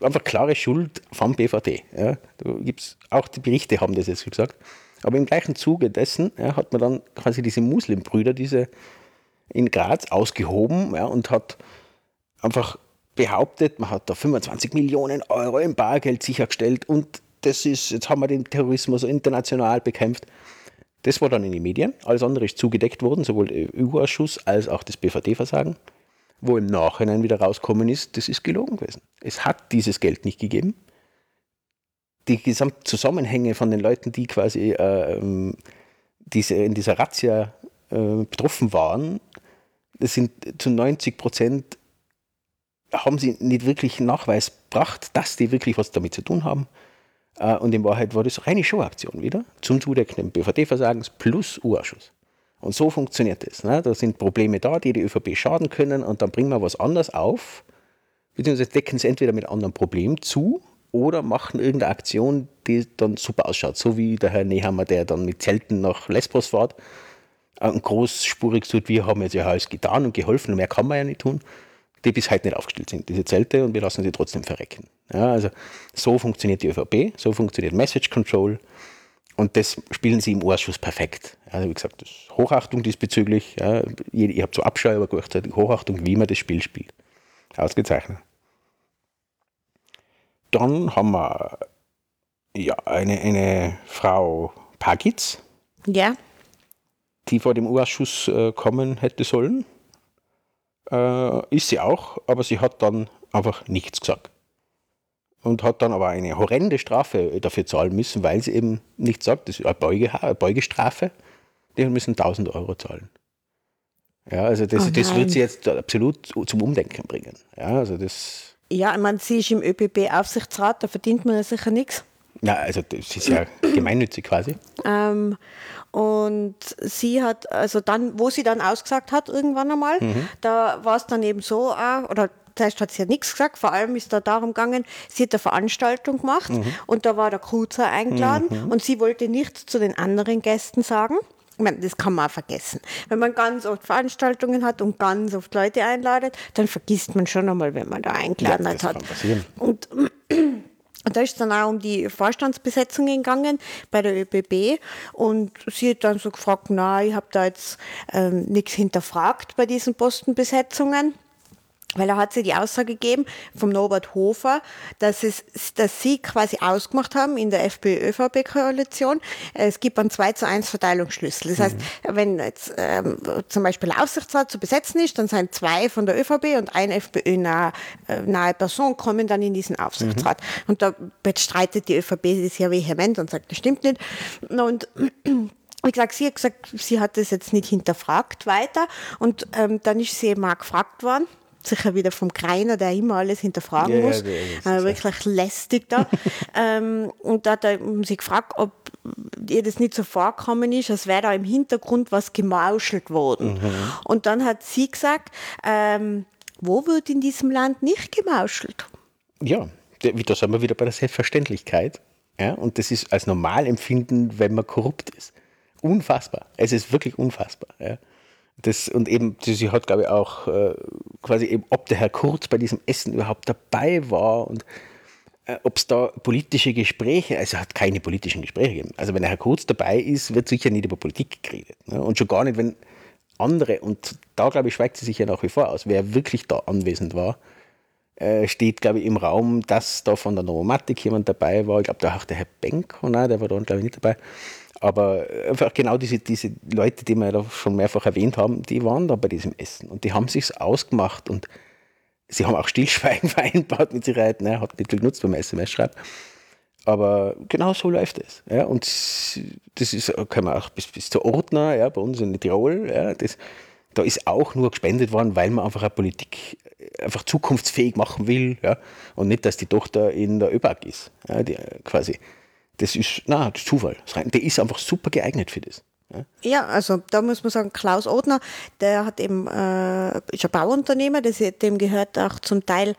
einfach klare Schuld vom BVT. Ja. Da gibt's auch die Berichte haben das jetzt gesagt. Aber im gleichen Zuge dessen ja, hat man dann quasi diese Muslimbrüder, diese in Graz ausgehoben ja, und hat einfach behauptet, man hat da 25 Millionen Euro im Bargeld sichergestellt und das ist, jetzt haben wir den Terrorismus international bekämpft. Das war dann in den Medien. Alles andere ist zugedeckt worden, sowohl der EU-Ausschuss als auch das BVD-Versagen, wo im Nachhinein wieder rauskommen ist, das ist gelogen gewesen. Es hat dieses Geld nicht gegeben. Die Gesamtzusammenhänge von den Leuten, die quasi äh, diese, in dieser Razzia äh, betroffen waren, das sind zu 90 Prozent haben sie nicht wirklich Nachweis gebracht, dass die wirklich was damit zu tun haben. Äh, und in Wahrheit war das reine Showaktion wieder zum Zudecken BVD-Versagens plus U-Ausschuss. Und so funktioniert das. Ne? Da sind Probleme da, die die ÖVP schaden können und dann bringen wir was anderes auf, beziehungsweise decken sie entweder mit anderen Problemen zu oder machen irgendeine Aktion, die dann super ausschaut. So wie der Herr Nehammer, der dann mit Zelten nach Lesbos fährt großspurig tut, wir haben jetzt ja alles getan und geholfen und mehr kann man ja nicht tun, die bis heute nicht aufgestellt sind, diese Zelte, und wir lassen sie trotzdem verrecken. Ja, also so funktioniert die ÖVP, so funktioniert Message Control und das spielen sie im Ausschuss perfekt. Also wie gesagt, Hochachtung diesbezüglich. Ja. Ich habe so Abscheu, aber gleichzeitig Hochachtung, wie man das Spiel spielt. Ausgezeichnet. Dann haben wir ja, eine, eine Frau Pagitz, Ja, die vor dem Ausschuss äh, kommen hätte sollen. Äh, ist sie auch, aber sie hat dann einfach nichts gesagt. Und hat dann aber eine horrende Strafe dafür zahlen müssen, weil sie eben nichts sagt. Das ist eine, Beuge, eine Beugestrafe. Die müssen 1000 Euro zahlen. Ja, also das, Oh das wird sie jetzt absolut zum Umdenken bringen. Ja, also das, ja ich meine, sie ist im ÖPB-Aufsichtsrat, da verdient man ja sicher nichts. Ja, also das ist ja [clears throat] gemeinnützig quasi. Ähm, und sie hat, also dann, wo sie dann ausgesagt hat, irgendwann einmal, da war es dann eben so, auch, oder zuerst hat sie ja nichts gesagt, vor allem ist da darum gegangen, sie hat eine Veranstaltung gemacht und da war der Kruzer eingeladen und sie wollte nichts zu den anderen Gästen sagen. Ich meine, das kann man auch vergessen. Wenn man ganz oft Veranstaltungen hat und ganz oft Leute einladet, dann vergisst man schon einmal, wenn man da eingeladen Ja, das hat. kann passieren. Und [clears throat] und da ist es dann auch um die Vorstandsbesetzungen gegangen bei der ÖBB. Und sie hat dann so gefragt, na, ich habe da jetzt ähm, nichts hinterfragt bei diesen Postenbesetzungen. Weil da hat sie die Aussage gegeben vom Norbert Hofer, dass, es, dass sie quasi ausgemacht haben in der FPÖ-ÖVP-Koalition, es gibt einen 2 zu 1 Verteilungsschlüssel. Das heißt, wenn jetzt ähm, zum Beispiel der Aufsichtsrat zu besetzen ist, dann sind zwei von der ÖVP und eine FPÖ-nahe äh, nahe Person kommen dann in diesen Aufsichtsrat. Und da bestreitet die ÖVP das ja vehement und sagt, das stimmt nicht. Und [clears throat] wie gesagt, sie hat gesagt, sie hat das jetzt nicht hinterfragt weiter. Und ähm, dann ist sie eben auch gefragt worden, sicher wieder vom Kreiner, der immer alles hinterfragen Ja, ja, muss. das äh, wirklich lästig da. [laughs] ähm, und da hat er sie gefragt, ob ihr das nicht so vorkommen ist, als wäre da im Hintergrund was gemauschelt worden. Mhm. Und dann hat sie gesagt, ähm, wo wird in diesem Land nicht gemauschelt? Ja, da sind wir wieder bei der Selbstverständlichkeit. Ja, und das ist als Normalempfinden, wenn man korrupt ist. Unfassbar. Es ist wirklich unfassbar. Ja. Das, und eben, sie hat, glaube ich, auch äh, quasi eben, ob der Herr Kurz bei diesem Essen überhaupt dabei war und äh, ob es da politische Gespräche, also hat keine politischen Gespräche gegeben. Also wenn der Herr Kurz dabei ist, wird sicher nicht über Politik geredet. Ne? Und schon gar nicht, wenn andere, und da glaube ich, schweigt sie sich ja nach wie vor aus, wer wirklich da anwesend war, äh, steht, glaube ich, im Raum, dass da von der Novomatic jemand dabei war. Ich glaube, da auch der Herr Benko, nein, der war da, glaube ich, nicht dabei. Aber einfach genau diese, diese Leute, die wir da schon mehrfach erwähnt haben, die waren da bei diesem Essen und die haben sich's ausgemacht und sie haben auch Stillschweigen [laughs] vereinbart mit Sicherheit, ne, hat nicht viel genutzt beim SMS-Schreiben. Aber genau so läuft es. Ja, und das ist, kann man auch bis, bis zur Ordner, ja, bei uns in Tirol, ja, das, da ist auch nur gespendet worden, weil man einfach eine Politik einfach zukunftsfähig machen will. Ja, und nicht, dass die Tochter in der ÖBAG ist. Ja, die, quasi. Das ist, na, das ist Zufall. Der ist einfach super geeignet für das. Ja. Ja, also da muss man sagen, Klaus Odner, der hat eben, äh, ist ein Bauunternehmer, das, dem gehört auch zum Teil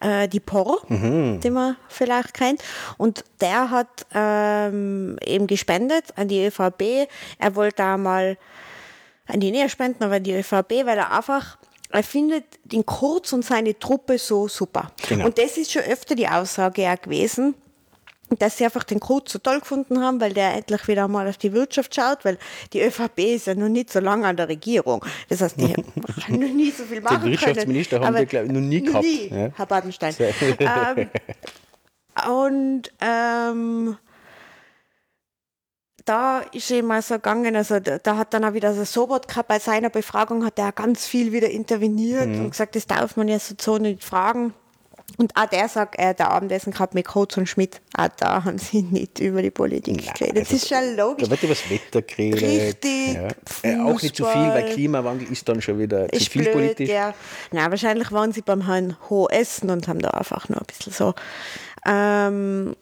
äh, die POR, den man vielleicht kennt. Und der hat ähm, eben gespendet an die ÖVP. Er wollte auch mal an die Nähe spenden, aber an die ÖVP, weil er einfach, er findet den Kurz und seine Truppe so super. Genau. Und das ist schon öfter die Aussage gewesen, dass sie einfach den Kurz so toll gefunden haben, weil der endlich wieder mal auf die Wirtschaft schaut, weil die ÖVP ist ja noch nicht so lange an der Regierung. Das heißt, die [laughs] haben noch nie so viel machen können. Wirtschaftsminister haben Aber wir, glaub ich, noch nie gehabt. Nie, Ja. Herr Badenstein. Ähm, und ähm, da ist eben mal so gegangen, also da, hat dann auch wieder so Sobotka bei seiner Befragung hat er ganz viel wieder interveniert Mhm. und gesagt, das darf man ja so, so nicht fragen. Und auch der sagt, äh, der Abendessen gehabt mit Kurz und Schmidt, auch da haben sie nicht über die Politik geredet. Das also, ist schon logisch. Da wird über das Wetter geredet. Richtig, Ja. Äh, auch nicht zu viel, weil. Klimawandel ist dann schon wieder zu ist viel blöd, politisch. ja. Na, wahrscheinlich waren sie beim Herrn Ho essen und haben da einfach nur ein bisschen so. Ähm,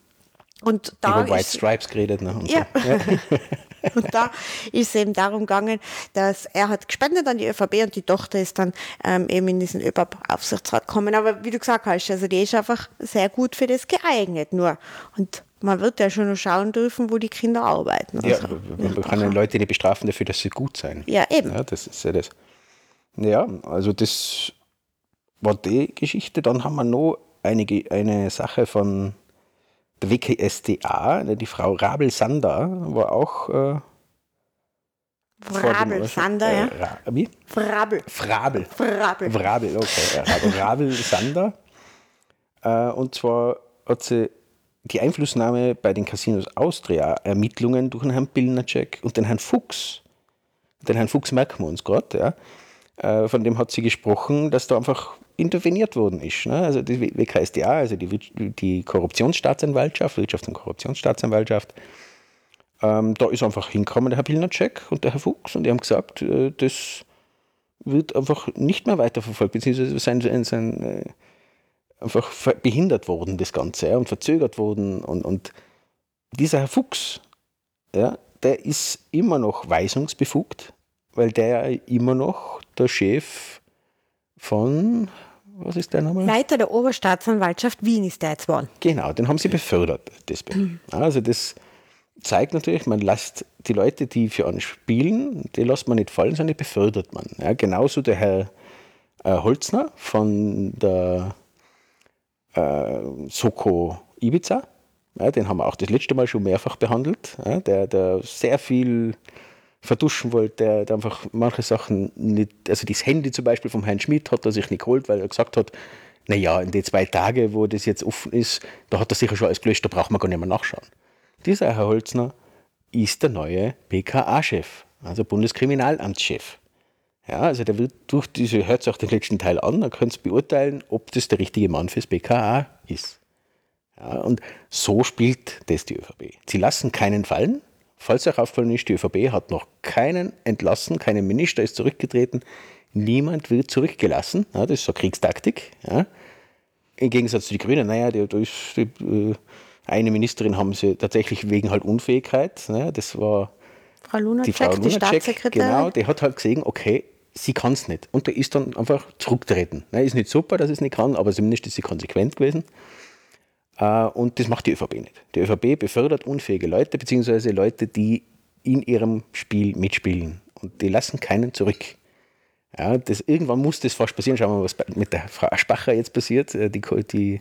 und da über White Stripes geredet. Ne? Ja. so. ja. [laughs] [laughs] und da ist es eben darum gegangen, dass er hat gespendet an die ÖVP und die Tochter ist dann ähm, eben in diesen ÖBAP-Aufsichtsrat gekommen. Aber wie du gesagt hast, also die ist einfach sehr gut für das geeignet nur. Und man wird ja schon noch schauen dürfen, wo die Kinder arbeiten. Ja, Also, man kann ja Leute nicht bestrafen dafür, dass sie gut sein. Ja, eben. Ja, das ist ja das. Ja, also das war die Geschichte. Dann haben wir noch einige, eine Sache von der WKSDA, die Frau Rabel-Sander, war auch. Äh, Frabel, Sander, ja. Ra wie? Frabel. Frabel. Frabel. Frabel, okay. Rabel, Sander. Äh, und zwar hat sie die Einflussnahme bei den Casinos Austria Ermittlungen durch den Herrn Pilnacek und den Herrn Fuchs. Den Herrn Fuchs merken wir uns gerade, ja. Äh, von dem hat sie gesprochen, dass da einfach interveniert worden ist. Ne? Also die WKSDA, also die, die Korruptionsstaatsanwaltschaft, Wirtschafts- und Korruptionsstaatsanwaltschaft, ähm, da ist einfach hingekommen der Herr Pilnacek und der Herr Fuchs und die haben gesagt, äh, das wird einfach nicht mehr weiterverfolgt, beziehungsweise sein, sein, sein äh, einfach behindert worden, das Ganze, ja, und verzögert worden. Und, und dieser Herr Fuchs, ja, der ist immer noch weisungsbefugt, weil der immer noch der Chef von, was ist der Name? Leiter der Oberstaatsanwaltschaft Wien ist der jetzt geworden. Genau, den haben sie befördert. Deswegen. Also das zeigt natürlich, man lässt die Leute, die für einen spielen, die lässt man nicht fallen, sondern die befördert man. Ja, genauso der Herr äh, Holzner von der äh, Soko Ibiza. Ja, den haben wir auch das letzte Mal schon mehrfach behandelt. Ja, der, der sehr viel verduschen wollte, der, der, einfach manche Sachen nicht, also das Handy zum Beispiel vom Herrn Schmidt hat er sich nicht geholt, weil er gesagt hat, naja, in den zwei Tagen, wo das jetzt offen ist, da hat er sicher schon alles gelöscht, da braucht man gar nicht mehr nachschauen. Dieser Herr Holzner ist der neue BKA-Chef, also Bundeskriminalamtschef. Ja, also der wird durch diese, hört sich auch den letzten Teil an, dann könnt ihr beurteilen, ob das der richtige Mann fürs BKA ist. Ja, und so spielt das die ÖVP. Sie lassen keinen fallen. Falls euch auffallen ist, die ÖVP hat noch keinen entlassen, kein Minister ist zurückgetreten, niemand wird zurückgelassen. Ja, das ist so Kriegstaktik. Ja. Im Gegensatz zu den Grünen, naja, da ist die, äh, eine Ministerin haben sie tatsächlich wegen halt Unfähigkeit, ne, das war Frau Lunacek, die Frau Lunacek, die Staatssekretärin. Genau, die hat halt gesehen, okay, sie kann es nicht. Und der ist dann einfach zurückgetreten. Ne, ist nicht super, dass es nicht kann, aber zumindest ist sie konsequent gewesen. Äh, und das macht die ÖVP nicht. Die ÖVP befördert unfähige Leute, beziehungsweise Leute, die in ihrem Spiel mitspielen. Und die lassen keinen zurück. Ja, das, irgendwann muss das fast passieren. Schauen wir mal, was mit der Frau Aschbacher jetzt passiert. Äh, die, die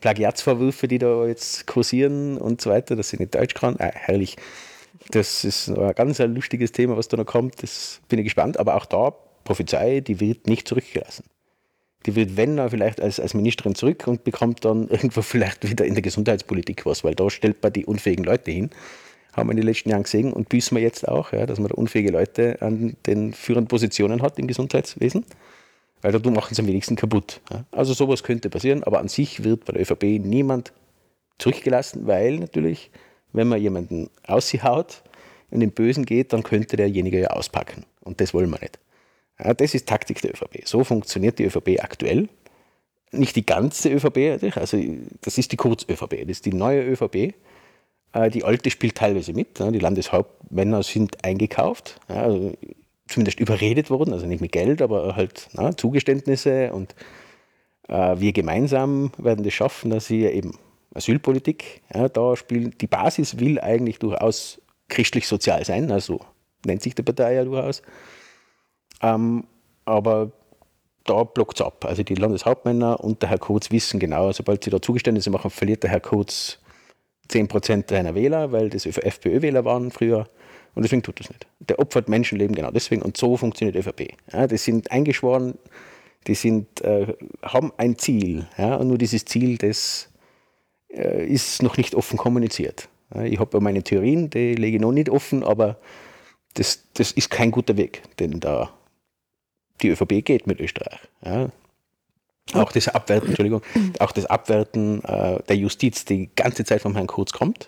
Plagiatsvorwürfe, die da jetzt kursieren und so weiter, dass sie nicht Deutsch kann. Ah, herrlich. Das ist ein ganz ein lustiges Thema, was da noch kommt. Das bin ich gespannt. Aber auch da, Prophezei, die wird nicht zurückgelassen. Die wird, wenn, vielleicht als, als Ministerin zurück und bekommt dann [laughs] irgendwo vielleicht wieder in der Gesundheitspolitik was, weil da stellt man die unfähigen Leute hin. Haben wir in den letzten Jahren gesehen und büßen wir jetzt auch, ja, dass man da unfähige Leute an den führenden Positionen hat im Gesundheitswesen. Weil da machen sie am wenigsten kaputt. Also sowas könnte passieren, aber an sich wird bei der ÖVP niemand zurückgelassen, weil natürlich wenn man jemanden aushaut und im Bösen geht, dann könnte derjenige ja auspacken. Und das wollen wir nicht. Das ist Taktik der ÖVP. So funktioniert die ÖVP aktuell. Nicht die ganze ÖVP, also das ist die Kurz-ÖVP, das ist die neue ÖVP. Äh, die alte spielt teilweise mit. Die Landeshauptmänner sind eingekauft, also zumindest überredet worden, also nicht mit Geld, aber halt na, Zugeständnisse und äh, wir gemeinsam werden das schaffen, dass sie eben Asylpolitik. Ja, da spielt die Basis will eigentlich durchaus christlich-sozial sein, also nennt sich die Partei ja durchaus. Ähm, aber da blockt es ab. Also die Landeshauptmänner und der Herr Kurz wissen genau, sobald sie da Zugeständnisse machen, verliert der Herr Kurz 10% seiner Wähler, weil das FPÖ-Wähler waren früher. Und deswegen tut das nicht. Der opfert Menschenleben genau deswegen. Und so funktioniert die ÖVP. Ja, die sind eingeschworen, die sind, äh, haben ein Ziel. Ja, und nur dieses Ziel, das äh, ist noch nicht offen kommuniziert. Ich habe meine Theorien, die lege ich noch nicht offen, aber das, das ist kein guter Weg, den da die ÖVP geht mit Österreich. Ja. Auch das Abwerten, Entschuldigung, [laughs] auch das Abwerten äh, der Justiz die ganze Zeit vom Herrn Kurz kommt.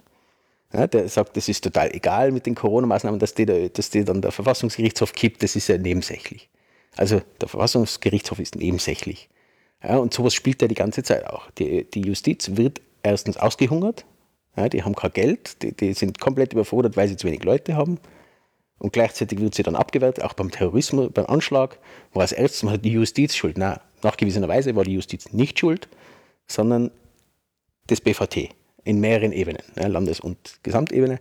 Ja, der sagt, das ist total egal mit den Corona-Maßnahmen, dass die, da, dass die dann der Verfassungsgerichtshof kippt, das ist ja nebensächlich. Also der Verfassungsgerichtshof ist nebensächlich. Ja, und sowas spielt er die ganze Zeit auch. Die, die Justiz wird erstens ausgehungert, ja, die haben kein Geld, die, die, sind komplett überfordert, weil sie zu wenig Leute haben. Und gleichzeitig wird sie dann abgewertet, auch beim Terrorismus, beim Anschlag, war als erstes mal die Justiz schuld. Nein, nachgewiesenerweise war die Justiz nicht schuld, sondern das BVT in mehreren Ebenen, Landes- und Gesamtebene.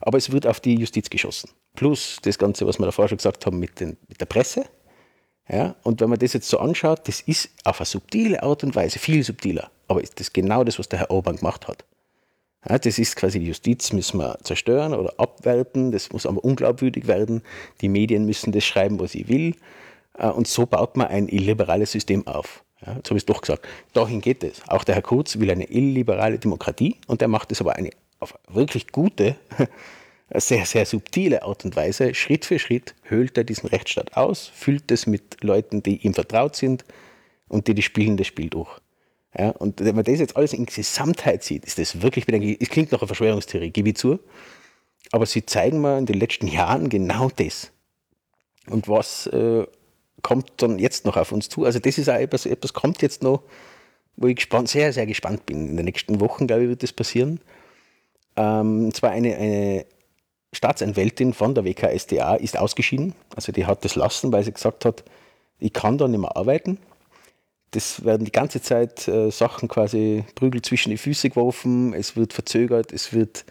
Aber es wird auf die Justiz geschossen. Plus das Ganze, was wir davor schon gesagt haben mit, den, mit der Presse. Ja, und wenn man das jetzt so anschaut, das ist auf eine subtile Art und Weise viel subtiler aber ist das genau das, was der Herr Orban gemacht hat? Ja, das ist quasi die Justiz, müssen wir zerstören oder abwerten, das muss aber unglaubwürdig werden. Die Medien müssen das schreiben, was sie will. Äh, und so baut man ein illiberales System auf. Ja, jetzt habe ich es doch gesagt. Dahin geht es. Auch der Herr Kurz will eine illiberale Demokratie und der macht es aber eine auf wirklich gute, [laughs] sehr, sehr subtile Art und Weise. Schritt für Schritt höhlt er diesen Rechtsstaat aus, füllt es mit Leuten, die ihm vertraut sind und die, die spielen das Spiel durch. Ja, und wenn man das jetzt alles in Gesamtheit sieht, ist das wirklich, es klingt nach einer Verschwörungstheorie, gebe ich zu, aber sie zeigen mir in den letzten Jahren genau das. Und was äh, kommt dann jetzt noch auf uns zu? Also das ist auch etwas, etwas kommt jetzt noch, wo ich gespannt, sehr, sehr gespannt bin. In den nächsten Wochen, glaube ich, wird das passieren. Ähm, zwar eine, eine Staatsanwältin von der WKSDA ist ausgeschieden. Also die hat das lassen, weil sie gesagt hat, ich kann da nicht mehr arbeiten das werden die ganze Zeit äh, Sachen quasi Prügel zwischen die Füße geworfen, es wird verzögert, es wird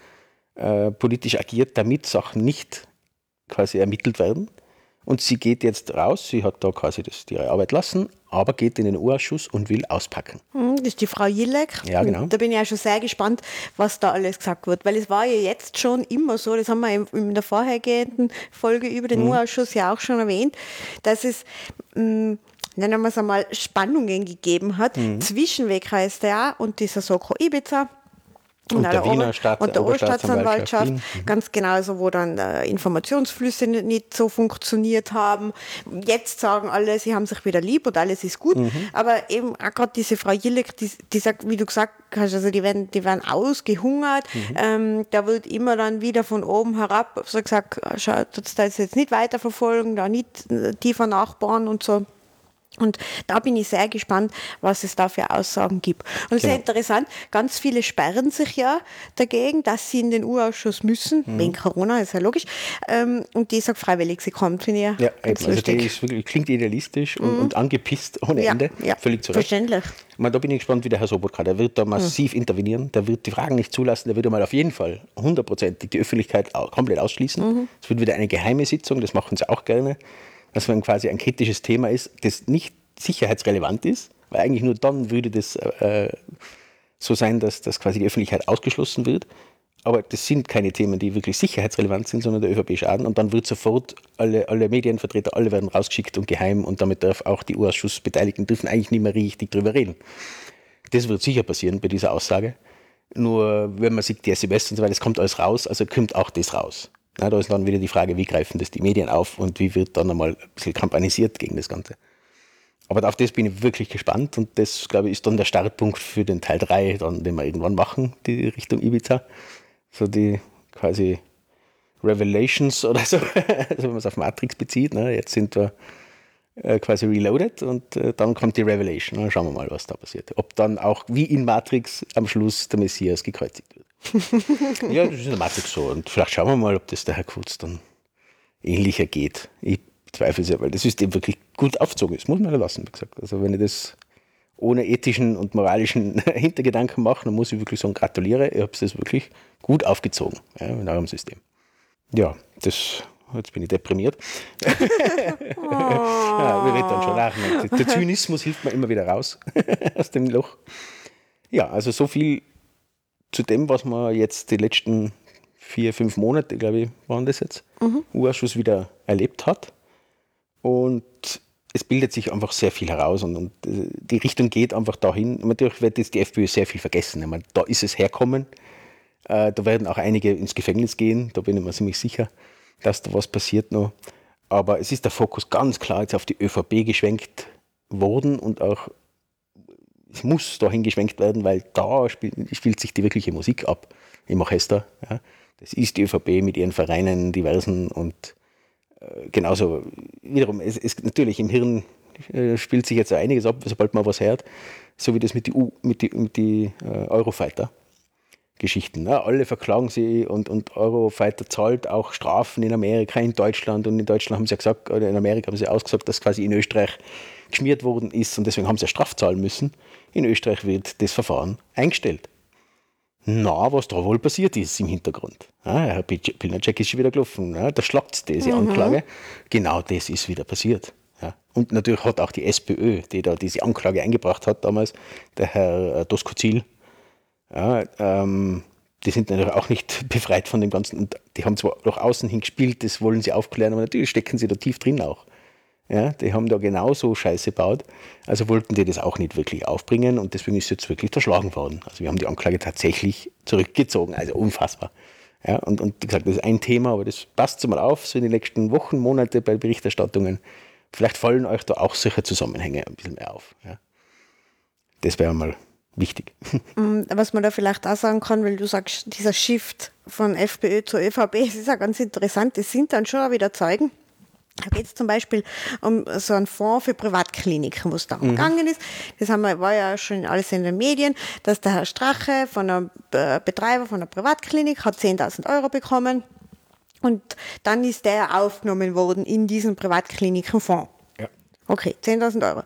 äh, politisch agiert, damit Sachen nicht quasi ermittelt werden. Und sie geht jetzt raus, sie hat da quasi das, ihre Arbeit lassen, aber geht in den U-Ausschuss und will auspacken. Hm, das ist die Frau Jillek. Ja, genau. Da bin ich ja schon sehr gespannt, was da alles gesagt wird, weil es war ja jetzt schon immer so, das haben wir in der vorhergehenden Folge über den mhm. U-Ausschuss ja auch schon erwähnt, dass es hm, nennen wir es einmal, Spannungen gegeben hat mhm. zwischen WKSDA und dieser Soko Ibiza. Und, der Wiener Stadt, und der Oberstaatsanwaltschaft, mhm. ganz genauso, wo dann äh, Informationsflüsse nicht, nicht, so funktioniert haben. Jetzt sagen alle, sie haben sich wieder lieb und alles ist gut. Mhm. Aber eben auch gerade diese Frau Jillik, die, die, sagt, wie du gesagt hast, also die werden, die werden ausgehungert. Mhm. Ähm, da wird immer dann wieder von oben herab so gesagt, schaut, das jetzt nicht weiterverfolgen, da nicht äh, tiefer nachbauen und so. Und da bin ich sehr gespannt, was es da für Aussagen gibt. Und es genau. ist interessant, ganz viele sperren sich ja dagegen, dass sie in den U-Ausschuss müssen, mhm. wegen Corona, ist ja logisch. Ähm, und die sagt freiwillig, sie kommt, finde ich ja, ganz also lustig. Ist wirklich, klingt idealistisch und, mhm. und, angepisst ohne ja, Ende. Ja, völlig zurecht. Verständlich. da bin ich gespannt, wie der Herr Sobotka, der wird da massiv mhm. intervenieren, der wird die Fragen nicht zulassen, der wird einmal auf jeden Fall hundertprozentig die Öffentlichkeit komplett ausschließen. Mhm. Es wird wieder eine geheime Sitzung, das machen sie auch gerne dass man quasi ein kritisches Thema ist, das nicht sicherheitsrelevant ist, weil eigentlich nur dann würde das äh, so sein, dass, dass quasi die Öffentlichkeit ausgeschlossen wird. Aber das sind keine Themen, die wirklich sicherheitsrelevant sind, sondern der ÖVP schaden. Und dann wird sofort alle, alle Medienvertreter, alle werden rausgeschickt und geheim und damit darf auch die U-Ausschussbeteiligten dürfen eigentlich nicht mehr richtig drüber reden. Das wird sicher passieren bei dieser Aussage. Nur wenn man sieht, die SMS und so weiter, es kommt alles raus, also kommt auch das raus. Ja, da ist dann wieder die Frage, wie greifen das die Medien auf und wie wird dann einmal ein bisschen kampanisiert gegen das Ganze. Aber auf das bin ich wirklich gespannt und das, glaube ich, ist dann der Startpunkt für den Teil 3, dann, den wir irgendwann machen, die Richtung Ibiza. So die quasi Revelations oder so, [laughs] also wenn man es auf Matrix bezieht. Ne? Jetzt sind wir äh, quasi reloaded und äh, dann kommt die Revelation. Dann schauen wir mal, was da passiert. Ob dann auch wie in Matrix am Schluss der Messias gekreuzigt wird. [laughs] ja, das ist in der Matrix so. Und vielleicht schauen wir mal, ob das der Herr Kurz dann ähnlicher geht. Ich zweifle sehr, weil das System wirklich gut aufgezogen ist. Muss man ja lassen, wie gesagt. Also wenn ich das ohne ethischen und moralischen [laughs] Hintergedanken mache, dann muss ich wirklich sagen, gratuliere, ihr habt das wirklich gut aufgezogen ja, in eurem System. Ja, das Jetzt bin ich deprimiert. oh. [laughs] ja, wir reden dann schon nach. Der Zynismus hilft mir immer wieder raus aus dem Loch. Ja, also so viel zu dem, was man jetzt die letzten vier, fünf Monate, glaube ich, waren das jetzt, mhm. U-Ausschuss wieder erlebt hat. Und es bildet sich einfach sehr viel heraus und, und äh, die Richtung geht einfach dahin. Natürlich wird jetzt die FPÖ sehr viel vergessen. Meine, da ist es herkommen. Äh, da werden auch einige ins Gefängnis gehen, da bin ich mir ziemlich sicher, dass da was passiert noch. Aber es ist der Fokus ganz klar jetzt auf die ÖVP geschwenkt worden und auch es muss dahin geschwenkt werden, weil da spielt, spielt sich die wirkliche Musik ab im Orchester. Ja. Das ist die ÖVP mit ihren Vereinen, diversen und äh, genauso wiederum, es ist natürlich im Hirn äh, spielt sich jetzt einiges ab, sobald man was hört, so wie das mit die, U, mit die, mit die äh, Eurofighter. Geschichten. Ne? Alle verklagen sie und, und Eurofighter zahlt auch Strafen in Amerika, in Deutschland und in Deutschland haben sie ja gesagt, oder in Amerika haben sie ausgesagt, dass quasi in Österreich geschmiert worden ist und deswegen haben sie ja Straf zahlen müssen. In Österreich wird das Verfahren eingestellt. Na, was da wohl passiert ist im Hintergrund. Ja, Herr Pilnacek ist schon wieder gelaufen. Ja, da schlagt diese mhm. Anklage. Genau das ist wieder passiert. Ja. Und natürlich hat auch die SPÖ, die da diese Anklage eingebracht hat damals, der Herr Doskozil, ja, ähm, die sind natürlich auch nicht [laughs] befreit von dem Ganzen. Und die haben zwar nach außen hin gespielt, das wollen sie aufklären, aber natürlich stecken sie da tief drin auch. Ja, die haben da genauso Scheiße gebaut. Also wollten die das auch nicht wirklich aufbringen und deswegen ist jetzt wirklich verschlagen worden. Also wir haben die Anklage tatsächlich zurückgezogen, also unfassbar. Ja, und, und wie gesagt, das ist ein Thema, aber das passt mal auf, so in den nächsten Wochen, Monate bei Berichterstattungen. Vielleicht fallen euch da auch solche Zusammenhänge ein bisschen mehr auf. Ja. Das wäre mal wichtig. [laughs] Mm, was man da vielleicht auch sagen kann, weil du sagst, dieser Shift von FPÖ zur ÖVP, das ist ja ganz interessant, das sind dann schon wieder Zeugen. Da geht es zum Beispiel um so einen Fonds für Privatkliniken, wo es da mhm. gegangen ist. Das haben wir, war ja schon alles in den Medien, dass der Herr Strache von einem Betreiber von einer Privatklinik hat 10.000 Euro bekommen und dann ist der aufgenommen worden in diesen Privatklinikenfonds. Okay, 10.000 Euro.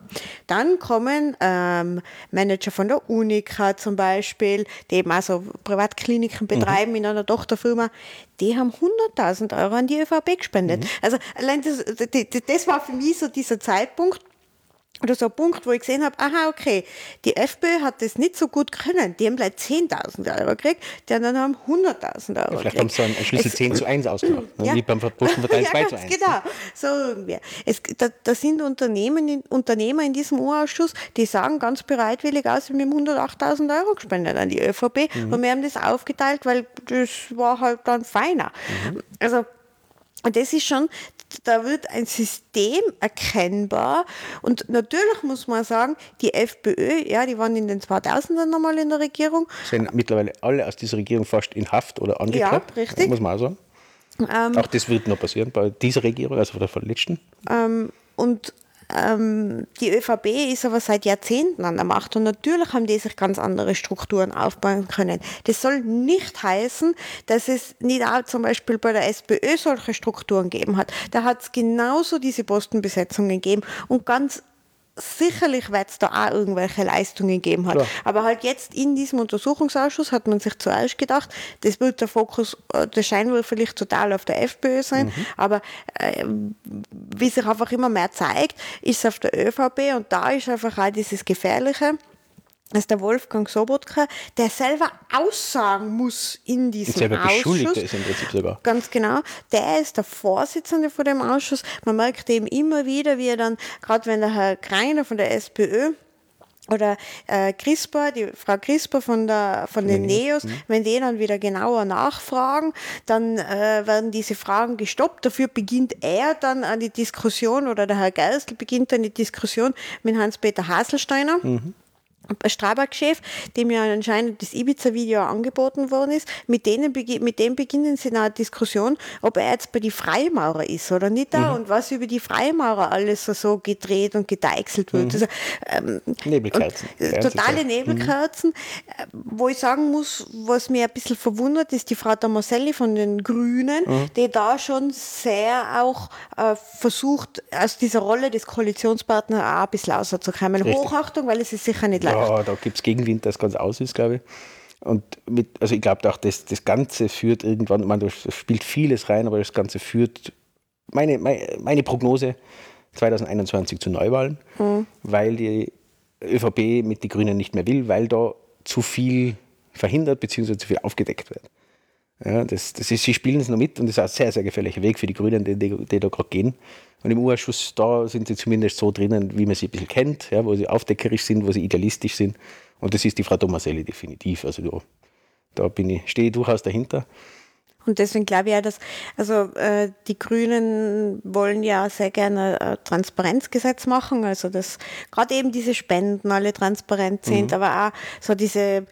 Dann kommen ähm, Manager von der Unica zum Beispiel, die eben also Privatkliniken betreiben mhm. in einer Tochterfirma, die haben 100.000 Euro an die ÖVP gespendet. Mhm. Also allein das, das, das war für mich so dieser Zeitpunkt, oder so ein Punkt, wo ich gesehen habe, aha, okay, die FPÖ hat das nicht so gut können. Die haben gleich 10.000 Euro gekriegt, die anderen haben 100.000 Euro ja, Vielleicht gekriegt. haben sie einen Schlüssel es, 10 zu 1 ausgemacht, ne? ja. wie beim Postenverteil [laughs] ja, 2 zu 1. Genau, so irgendwie. Es, da, da, sind Unternehmen, Unternehmer in diesem U-Ausschuss, die sagen ganz bereitwillig aus, wir haben 108.000 Euro gespendet an die ÖVP mhm. und wir haben das aufgeteilt, weil das war halt dann feiner. Mhm. Also und das ist schon, da wird ein System erkennbar. Und natürlich muss man sagen, die FPÖ, ja, die waren in den 2000ern nochmal in der Regierung. Sind mittlerweile alle aus dieser Regierung fast in Haft oder angeklagt. Ja, richtig. Muss man auch sagen. Ähm, auch das wird noch passieren bei dieser Regierung, also bei der letzten. Ähm, und ähm, die ÖVP ist aber seit Jahrzehnten an der Macht und natürlich haben die sich ganz andere Strukturen aufbauen können. Das soll nicht heißen, dass es nicht auch zum Beispiel bei der SPÖ solche Strukturen gegeben hat. Da hat es genauso diese Postenbesetzungen gegeben und ganz sicherlich wird es da auch irgendwelche Leistungen geben hat. Klar. Aber halt jetzt in diesem Untersuchungsausschuss hat man sich zuerst gedacht, das wird der Fokus, äh, der Scheinwurf vielleicht total auf der FPÖ sein, mhm. aber äh, wie sich einfach immer mehr zeigt, ist es auf der ÖVP und da ist einfach auch dieses Gefährliche ist der Wolfgang Sobotka, der selber aussagen muss in diesem selber Ausschuss. Beschuldigt ist im Prinzip sogar. Ganz genau. Der ist der Vorsitzende von dem Ausschuss. Man merkt eben immer wieder, wie er dann, gerade wenn der Herr Kreiner von der SPÖ oder äh, CRISPR, die Frau CRISPR von, der, von den Neos, mhm. wenn die dann wieder genauer nachfragen, dann äh, werden diese Fragen gestoppt. Dafür beginnt er dann an die Diskussion oder der Herr Geisel beginnt dann die Diskussion mit Hans-Peter Haselsteiner. Mhm Strabag-Chef, dem ja anscheinend das Ibiza-Video angeboten worden ist, mit, denen, mit dem beginnen sie eine Diskussion, ob er jetzt bei die Freimaurer ist oder nicht da mhm. und was über die Freimaurer alles so gedreht und gedeichselt wird. Mhm. Also, ähm, Nebelkerzen. Und, totale Nebelkerzen. Mhm. Wo ich sagen muss, was mir ein bisschen verwundert, ist die Frau Tomaselli von den Grünen, mhm. die da schon sehr auch äh, versucht, aus dieser Rolle des Koalitionspartners auch ein bisschen rauszukommen. Hochachtung, weil es ist sicher nicht leicht ja, da gibt es Gegenwind, das ganz aus ist, glaube ich. Und mit, also ich glaube auch, das, das Ganze führt irgendwann, man, da spielt vieles rein, aber das Ganze führt, meine, meine, meine Prognose 2021 zu Neuwahlen, mhm. weil die ÖVP mit den Grünen nicht mehr will, weil da zu viel verhindert bzw. zu viel aufgedeckt wird. Ja, das, das ist, sie spielen es noch mit und das ist ein sehr, sehr gefährlicher Weg für die Grünen, die, die, da gerade gehen. Und im U-Ausschuss, da sind sie zumindest so drinnen, wie man sie ein bisschen kennt, ja, wo sie aufdeckerisch sind, wo sie idealistisch sind. Und das ist die Frau Tomaselli definitiv. Also da, da bin ich, stehe ich durchaus dahinter. Und deswegen glaube ich ja, dass also äh, die Grünen wollen ja sehr gerne ein Transparenzgesetz machen, also dass gerade eben diese Spenden alle transparent sind, mhm. aber auch so diese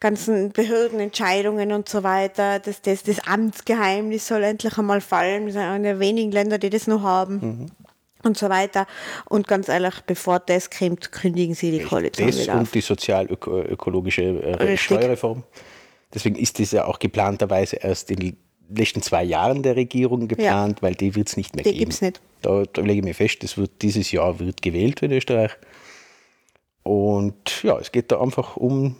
ganzen Behördenentscheidungen und so weiter, dass das, das Amtsgeheimnis soll endlich einmal fallen. Wir sind einer der wenigen Länder, die das noch haben. Mhm und so weiter. Und ganz ehrlich, bevor das kommt, kündigen sie die Koalition das wieder auf. und die sozial-ökologische äh, Steuerreform. Deswegen ist das ja auch geplanterweise erst in den letzten zwei Jahren der Regierung geplant, ja. weil die wird es nicht mehr die geben. Gibt's nicht. Da, da lege ich mir fest, das wird, dieses Jahr wird gewählt in Österreich. Und ja, es geht da einfach um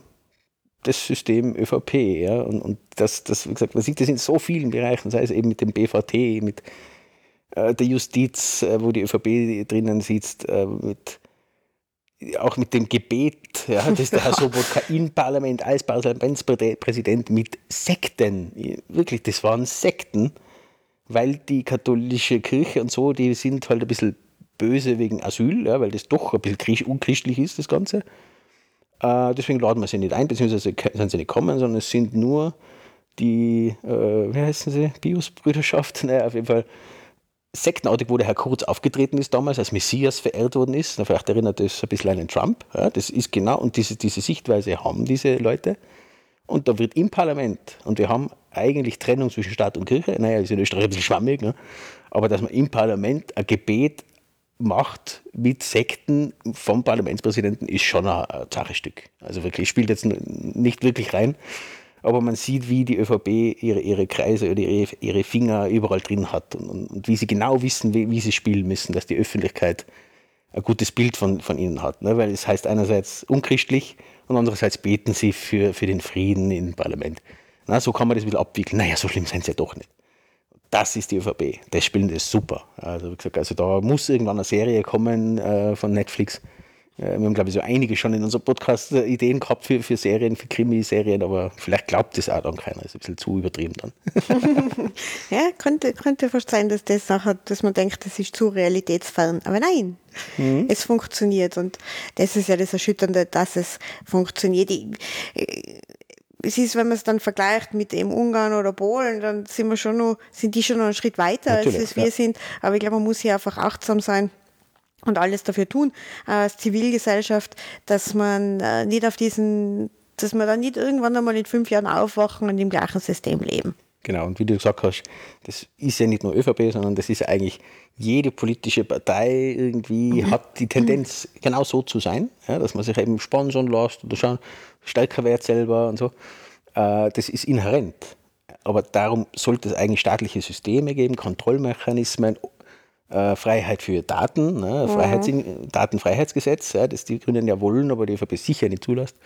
das System ÖVP. Ja? Und, und das, das, wie gesagt, man sieht das in so vielen Bereichen, sei es eben mit dem BVT, mit äh, der Justiz, äh, wo die ÖVP drinnen sitzt, äh, mit auch mit dem Gebet, ja, [laughs] dass der Herr Sobotka im Parlament als Parlamentspräsident mit Sekten, wirklich, das waren Sekten, weil die katholische Kirche und so, die sind halt ein bisschen böse wegen Asyl, ja, weil das doch ein bisschen unchristlich ist, das Ganze. Äh, deswegen laden wir sie nicht ein, beziehungsweise sind sie nicht kommen, sondern es sind nur die, äh, wie heißen sie, Bios-Brüderschaft, [laughs] naja, auf jeden Fall sektenartig, wo der Herr Kurz aufgetreten ist damals, als Messias verehrt worden ist. Vielleicht erinnert das ein bisschen an den Trump. Ja, das ist genau, und diese, diese Sichtweise haben diese Leute. Und da wird im Parlament, und wir haben eigentlich Trennung zwischen Staat und Kirche, naja, ist in Österreich ein bisschen schwammig, ne? aber dass man im Parlament ein Gebet macht mit Sekten vom Parlamentspräsidenten, ist schon ein, ein Sache-Stück. Also wirklich, spielt jetzt nicht wirklich rein aber man sieht, wie die ÖVP ihre, ihre Kreise oder ihre, ihre Finger überall drin hat und, und, und wie sie genau wissen, wie, wie, sie spielen müssen, dass die Öffentlichkeit ein gutes Bild von, von ihnen hat. Ne? Weil es heißt einerseits unchristlich und andererseits beten sie für, für den Frieden im Parlament. Na, so kann man das wieder abwickeln. Naja, so schlimm sind sie ja doch nicht. Das ist die ÖVP. Das spielen das super. Also, wie gesagt, also da muss irgendwann eine Serie kommen äh, von Netflix, wir haben, glaube ich, so einige schon in unserem Podcast Ideen gehabt für, für Serien, für Krimiserien, aber vielleicht glaubt das auch dann keiner. Ist ein bisschen zu übertrieben dann. [laughs] ja, könnte, könnte fast sein, dass das nachher, dass man denkt, das ist zu realitätsfern. Aber nein, mhm. es funktioniert und das ist ja das Erschütternde, dass es funktioniert. Ich, äh, es ist, wenn man es dann vergleicht mit dem Ungarn oder Polen, dann sind wir schon noch, sind die schon noch einen Schritt weiter, Natürlich, als es wir ja. sind. Aber ich glaube, man muss hier einfach achtsam sein und alles dafür tun äh, als Zivilgesellschaft, dass man äh, nicht auf diesen, dass wir dann nicht irgendwann einmal in fünf Jahren aufwachen und im gleichen System leben. Genau, und wie du gesagt hast, das ist ja nicht nur ÖVP, sondern das ist eigentlich jede politische Partei irgendwie mhm. hat die Tendenz, genau so zu sein, ja, dass man sich eben sponsern lässt oder schauen, stärker wird selber und so. Äh, das ist inhärent. Aber darum sollte es eigentlich staatliche Systeme geben, Kontrollmechanismen, äh, Freiheit für Daten, ne? Freiheits mhm. Datenfreiheitsgesetz, ja, das die Grünen ja wollen, aber die ÖVP sicher nicht zulässt.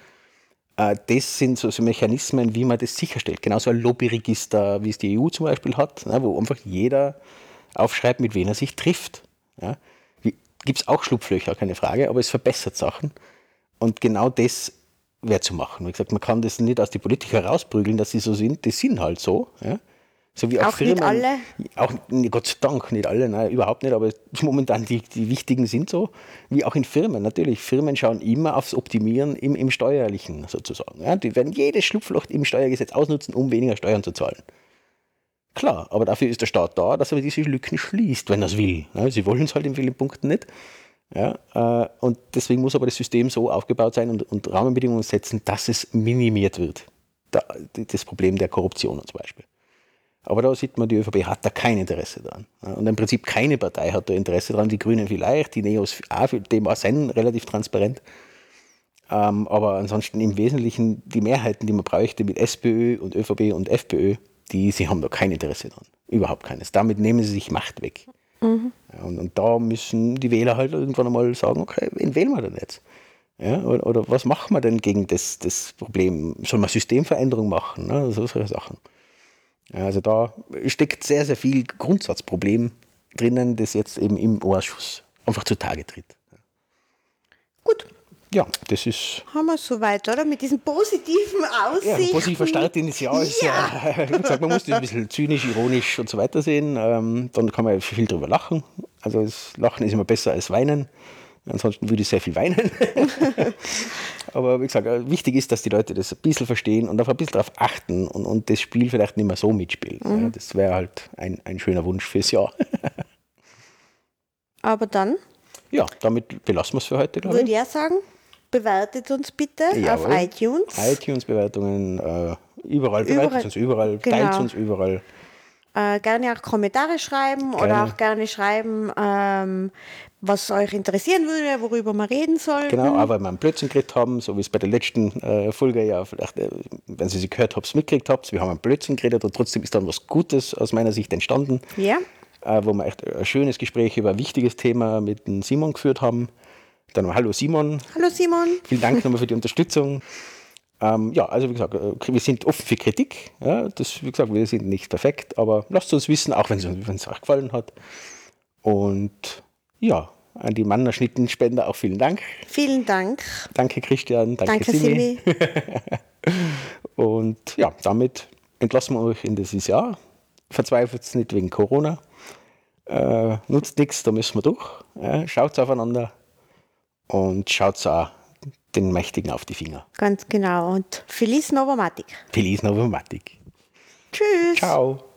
Äh, das sind so, so, Mechanismen, wie man das sicherstellt. Genauso ein Lobbyregister, wie es die EU zum Beispiel hat, ne? wo einfach jeder aufschreibt, mit wem er sich trifft. Ja? Gibt es auch Schlupflöcher, keine Frage, aber es verbessert Sachen. Und genau das wäre zu machen. Wie gesagt, man kann das nicht aus die Politiker rausprügeln, dass sie so sind. Die sind halt so. Ja? So wie auch, auch Firmen, nicht alle? Auch, Gott sei Dank, nicht alle, nein, überhaupt nicht, aber [laughs] momentan die, die wichtigen sind so, wie auch in Firmen. Natürlich, Firmen schauen immer aufs Optimieren im, im Steuerlichen sozusagen. Ja, die werden jedes Schlupfloch im Steuergesetz ausnutzen, um weniger Steuern zu zahlen. Klar, aber dafür ist der Staat da, dass er diese Lücken schließt, wenn er es will. Ja, sie wollen es halt in vielen Punkten nicht. Ja, äh, und deswegen muss aber das System so aufgebaut sein und, und Rahmenbedingungen setzen, dass es minimiert wird. Da, das Problem der Korruption zum Beispiel. Aber da sieht man, die ÖVP hat da kein Interesse dran. Und im Prinzip keine Partei hat da Interesse dran. Die Grünen vielleicht, die Neos auch, dem auch sind relativ transparent. Ähm, aber ansonsten im Wesentlichen die Mehrheiten, die man bräuchte mit SPÖ und ÖVP und FPÖ, die sie haben da kein Interesse dran. Überhaupt keines. Damit nehmen sie sich Macht weg. Mhm. Und, und, da müssen die Wähler halt irgendwann einmal sagen, okay, wen wählen wir denn jetzt? Ja, oder, oder was machen wir denn gegen das, das Problem? Soll man Systemveränderung machen? Ne? So solche Sachen. Also da steckt sehr, sehr viel Grundsatzproblem drinnen, das jetzt eben im Ausschuss einfach zutage tritt. Gut. Ja, das ist. Haben wir soweit, oder? Mit diesen positiven Aussichten. Ja, positiver Start in das Jahr ist ja. ja [laughs] gesagt, man muss das ein bisschen zynisch, ironisch und so weiter sehen. Ähm, dann kann man viel drüber lachen. Also das Lachen ist immer besser als Weinen. Ansonsten würde ich sehr viel weinen. [laughs] Aber wie gesagt, äh, wichtig ist, dass die Leute das ein bisschen verstehen und auf ein bisschen darauf achten und, und das Spiel vielleicht nicht mehr so mitspielen. Mhm. Ja, das wäre halt ein, ein schöner Wunsch fürs Jahr. [laughs] Aber dann? Ja, damit belassen wir es für heute, glaube ich. Würde ich sagen, bewertet uns bitte Jawohl. auf iTunes. iTunes-Bewertungen, äh, überall, bewertet überall, uns überall, genau. teilt uns überall. Äh, gerne auch Kommentare schreiben gerne. oder auch gerne schreiben, ähm, was euch interessieren würde, worüber wir reden sollen. Genau, aber wir einen Blödsinn gekriegt haben, so wie es bei der letzten äh, Folge ja vielleicht, äh, wenn Sie sie gehört haben, mitgekriegt habt. Wir haben einen Blödsinn geredet und trotzdem ist dann was Gutes aus meiner Sicht entstanden. Ja. Äh, wo wir echt ein schönes Gespräch über ein wichtiges Thema mit dem Simon geführt haben. Dann mal Hallo Simon. Hallo Simon. Vielen Dank nochmal für die Unterstützung. [laughs] Ähm, ja, also wie gesagt, äh, wir sind offen für Kritik. Ja, das, wie gesagt, wir sind nicht perfekt, aber lasst uns wissen, auch wenn es euch gefallen hat. Und ja, an die Mannerschnittenspender auch vielen Dank. Vielen Dank. Danke Christian, danke, Danke, Simi. Simi. [laughs] Und ja, damit entlassen wir euch in dieses Jahr. Verzweifelt nicht wegen Corona. Äh, nutzt nichts, da müssen wir durch. Äh, schaut aufeinander und schaut auch den Mächtigen auf die Finger. Ganz genau. Und Feliz Novomatic. Feliz Novomatic. Tschüss. Ciao.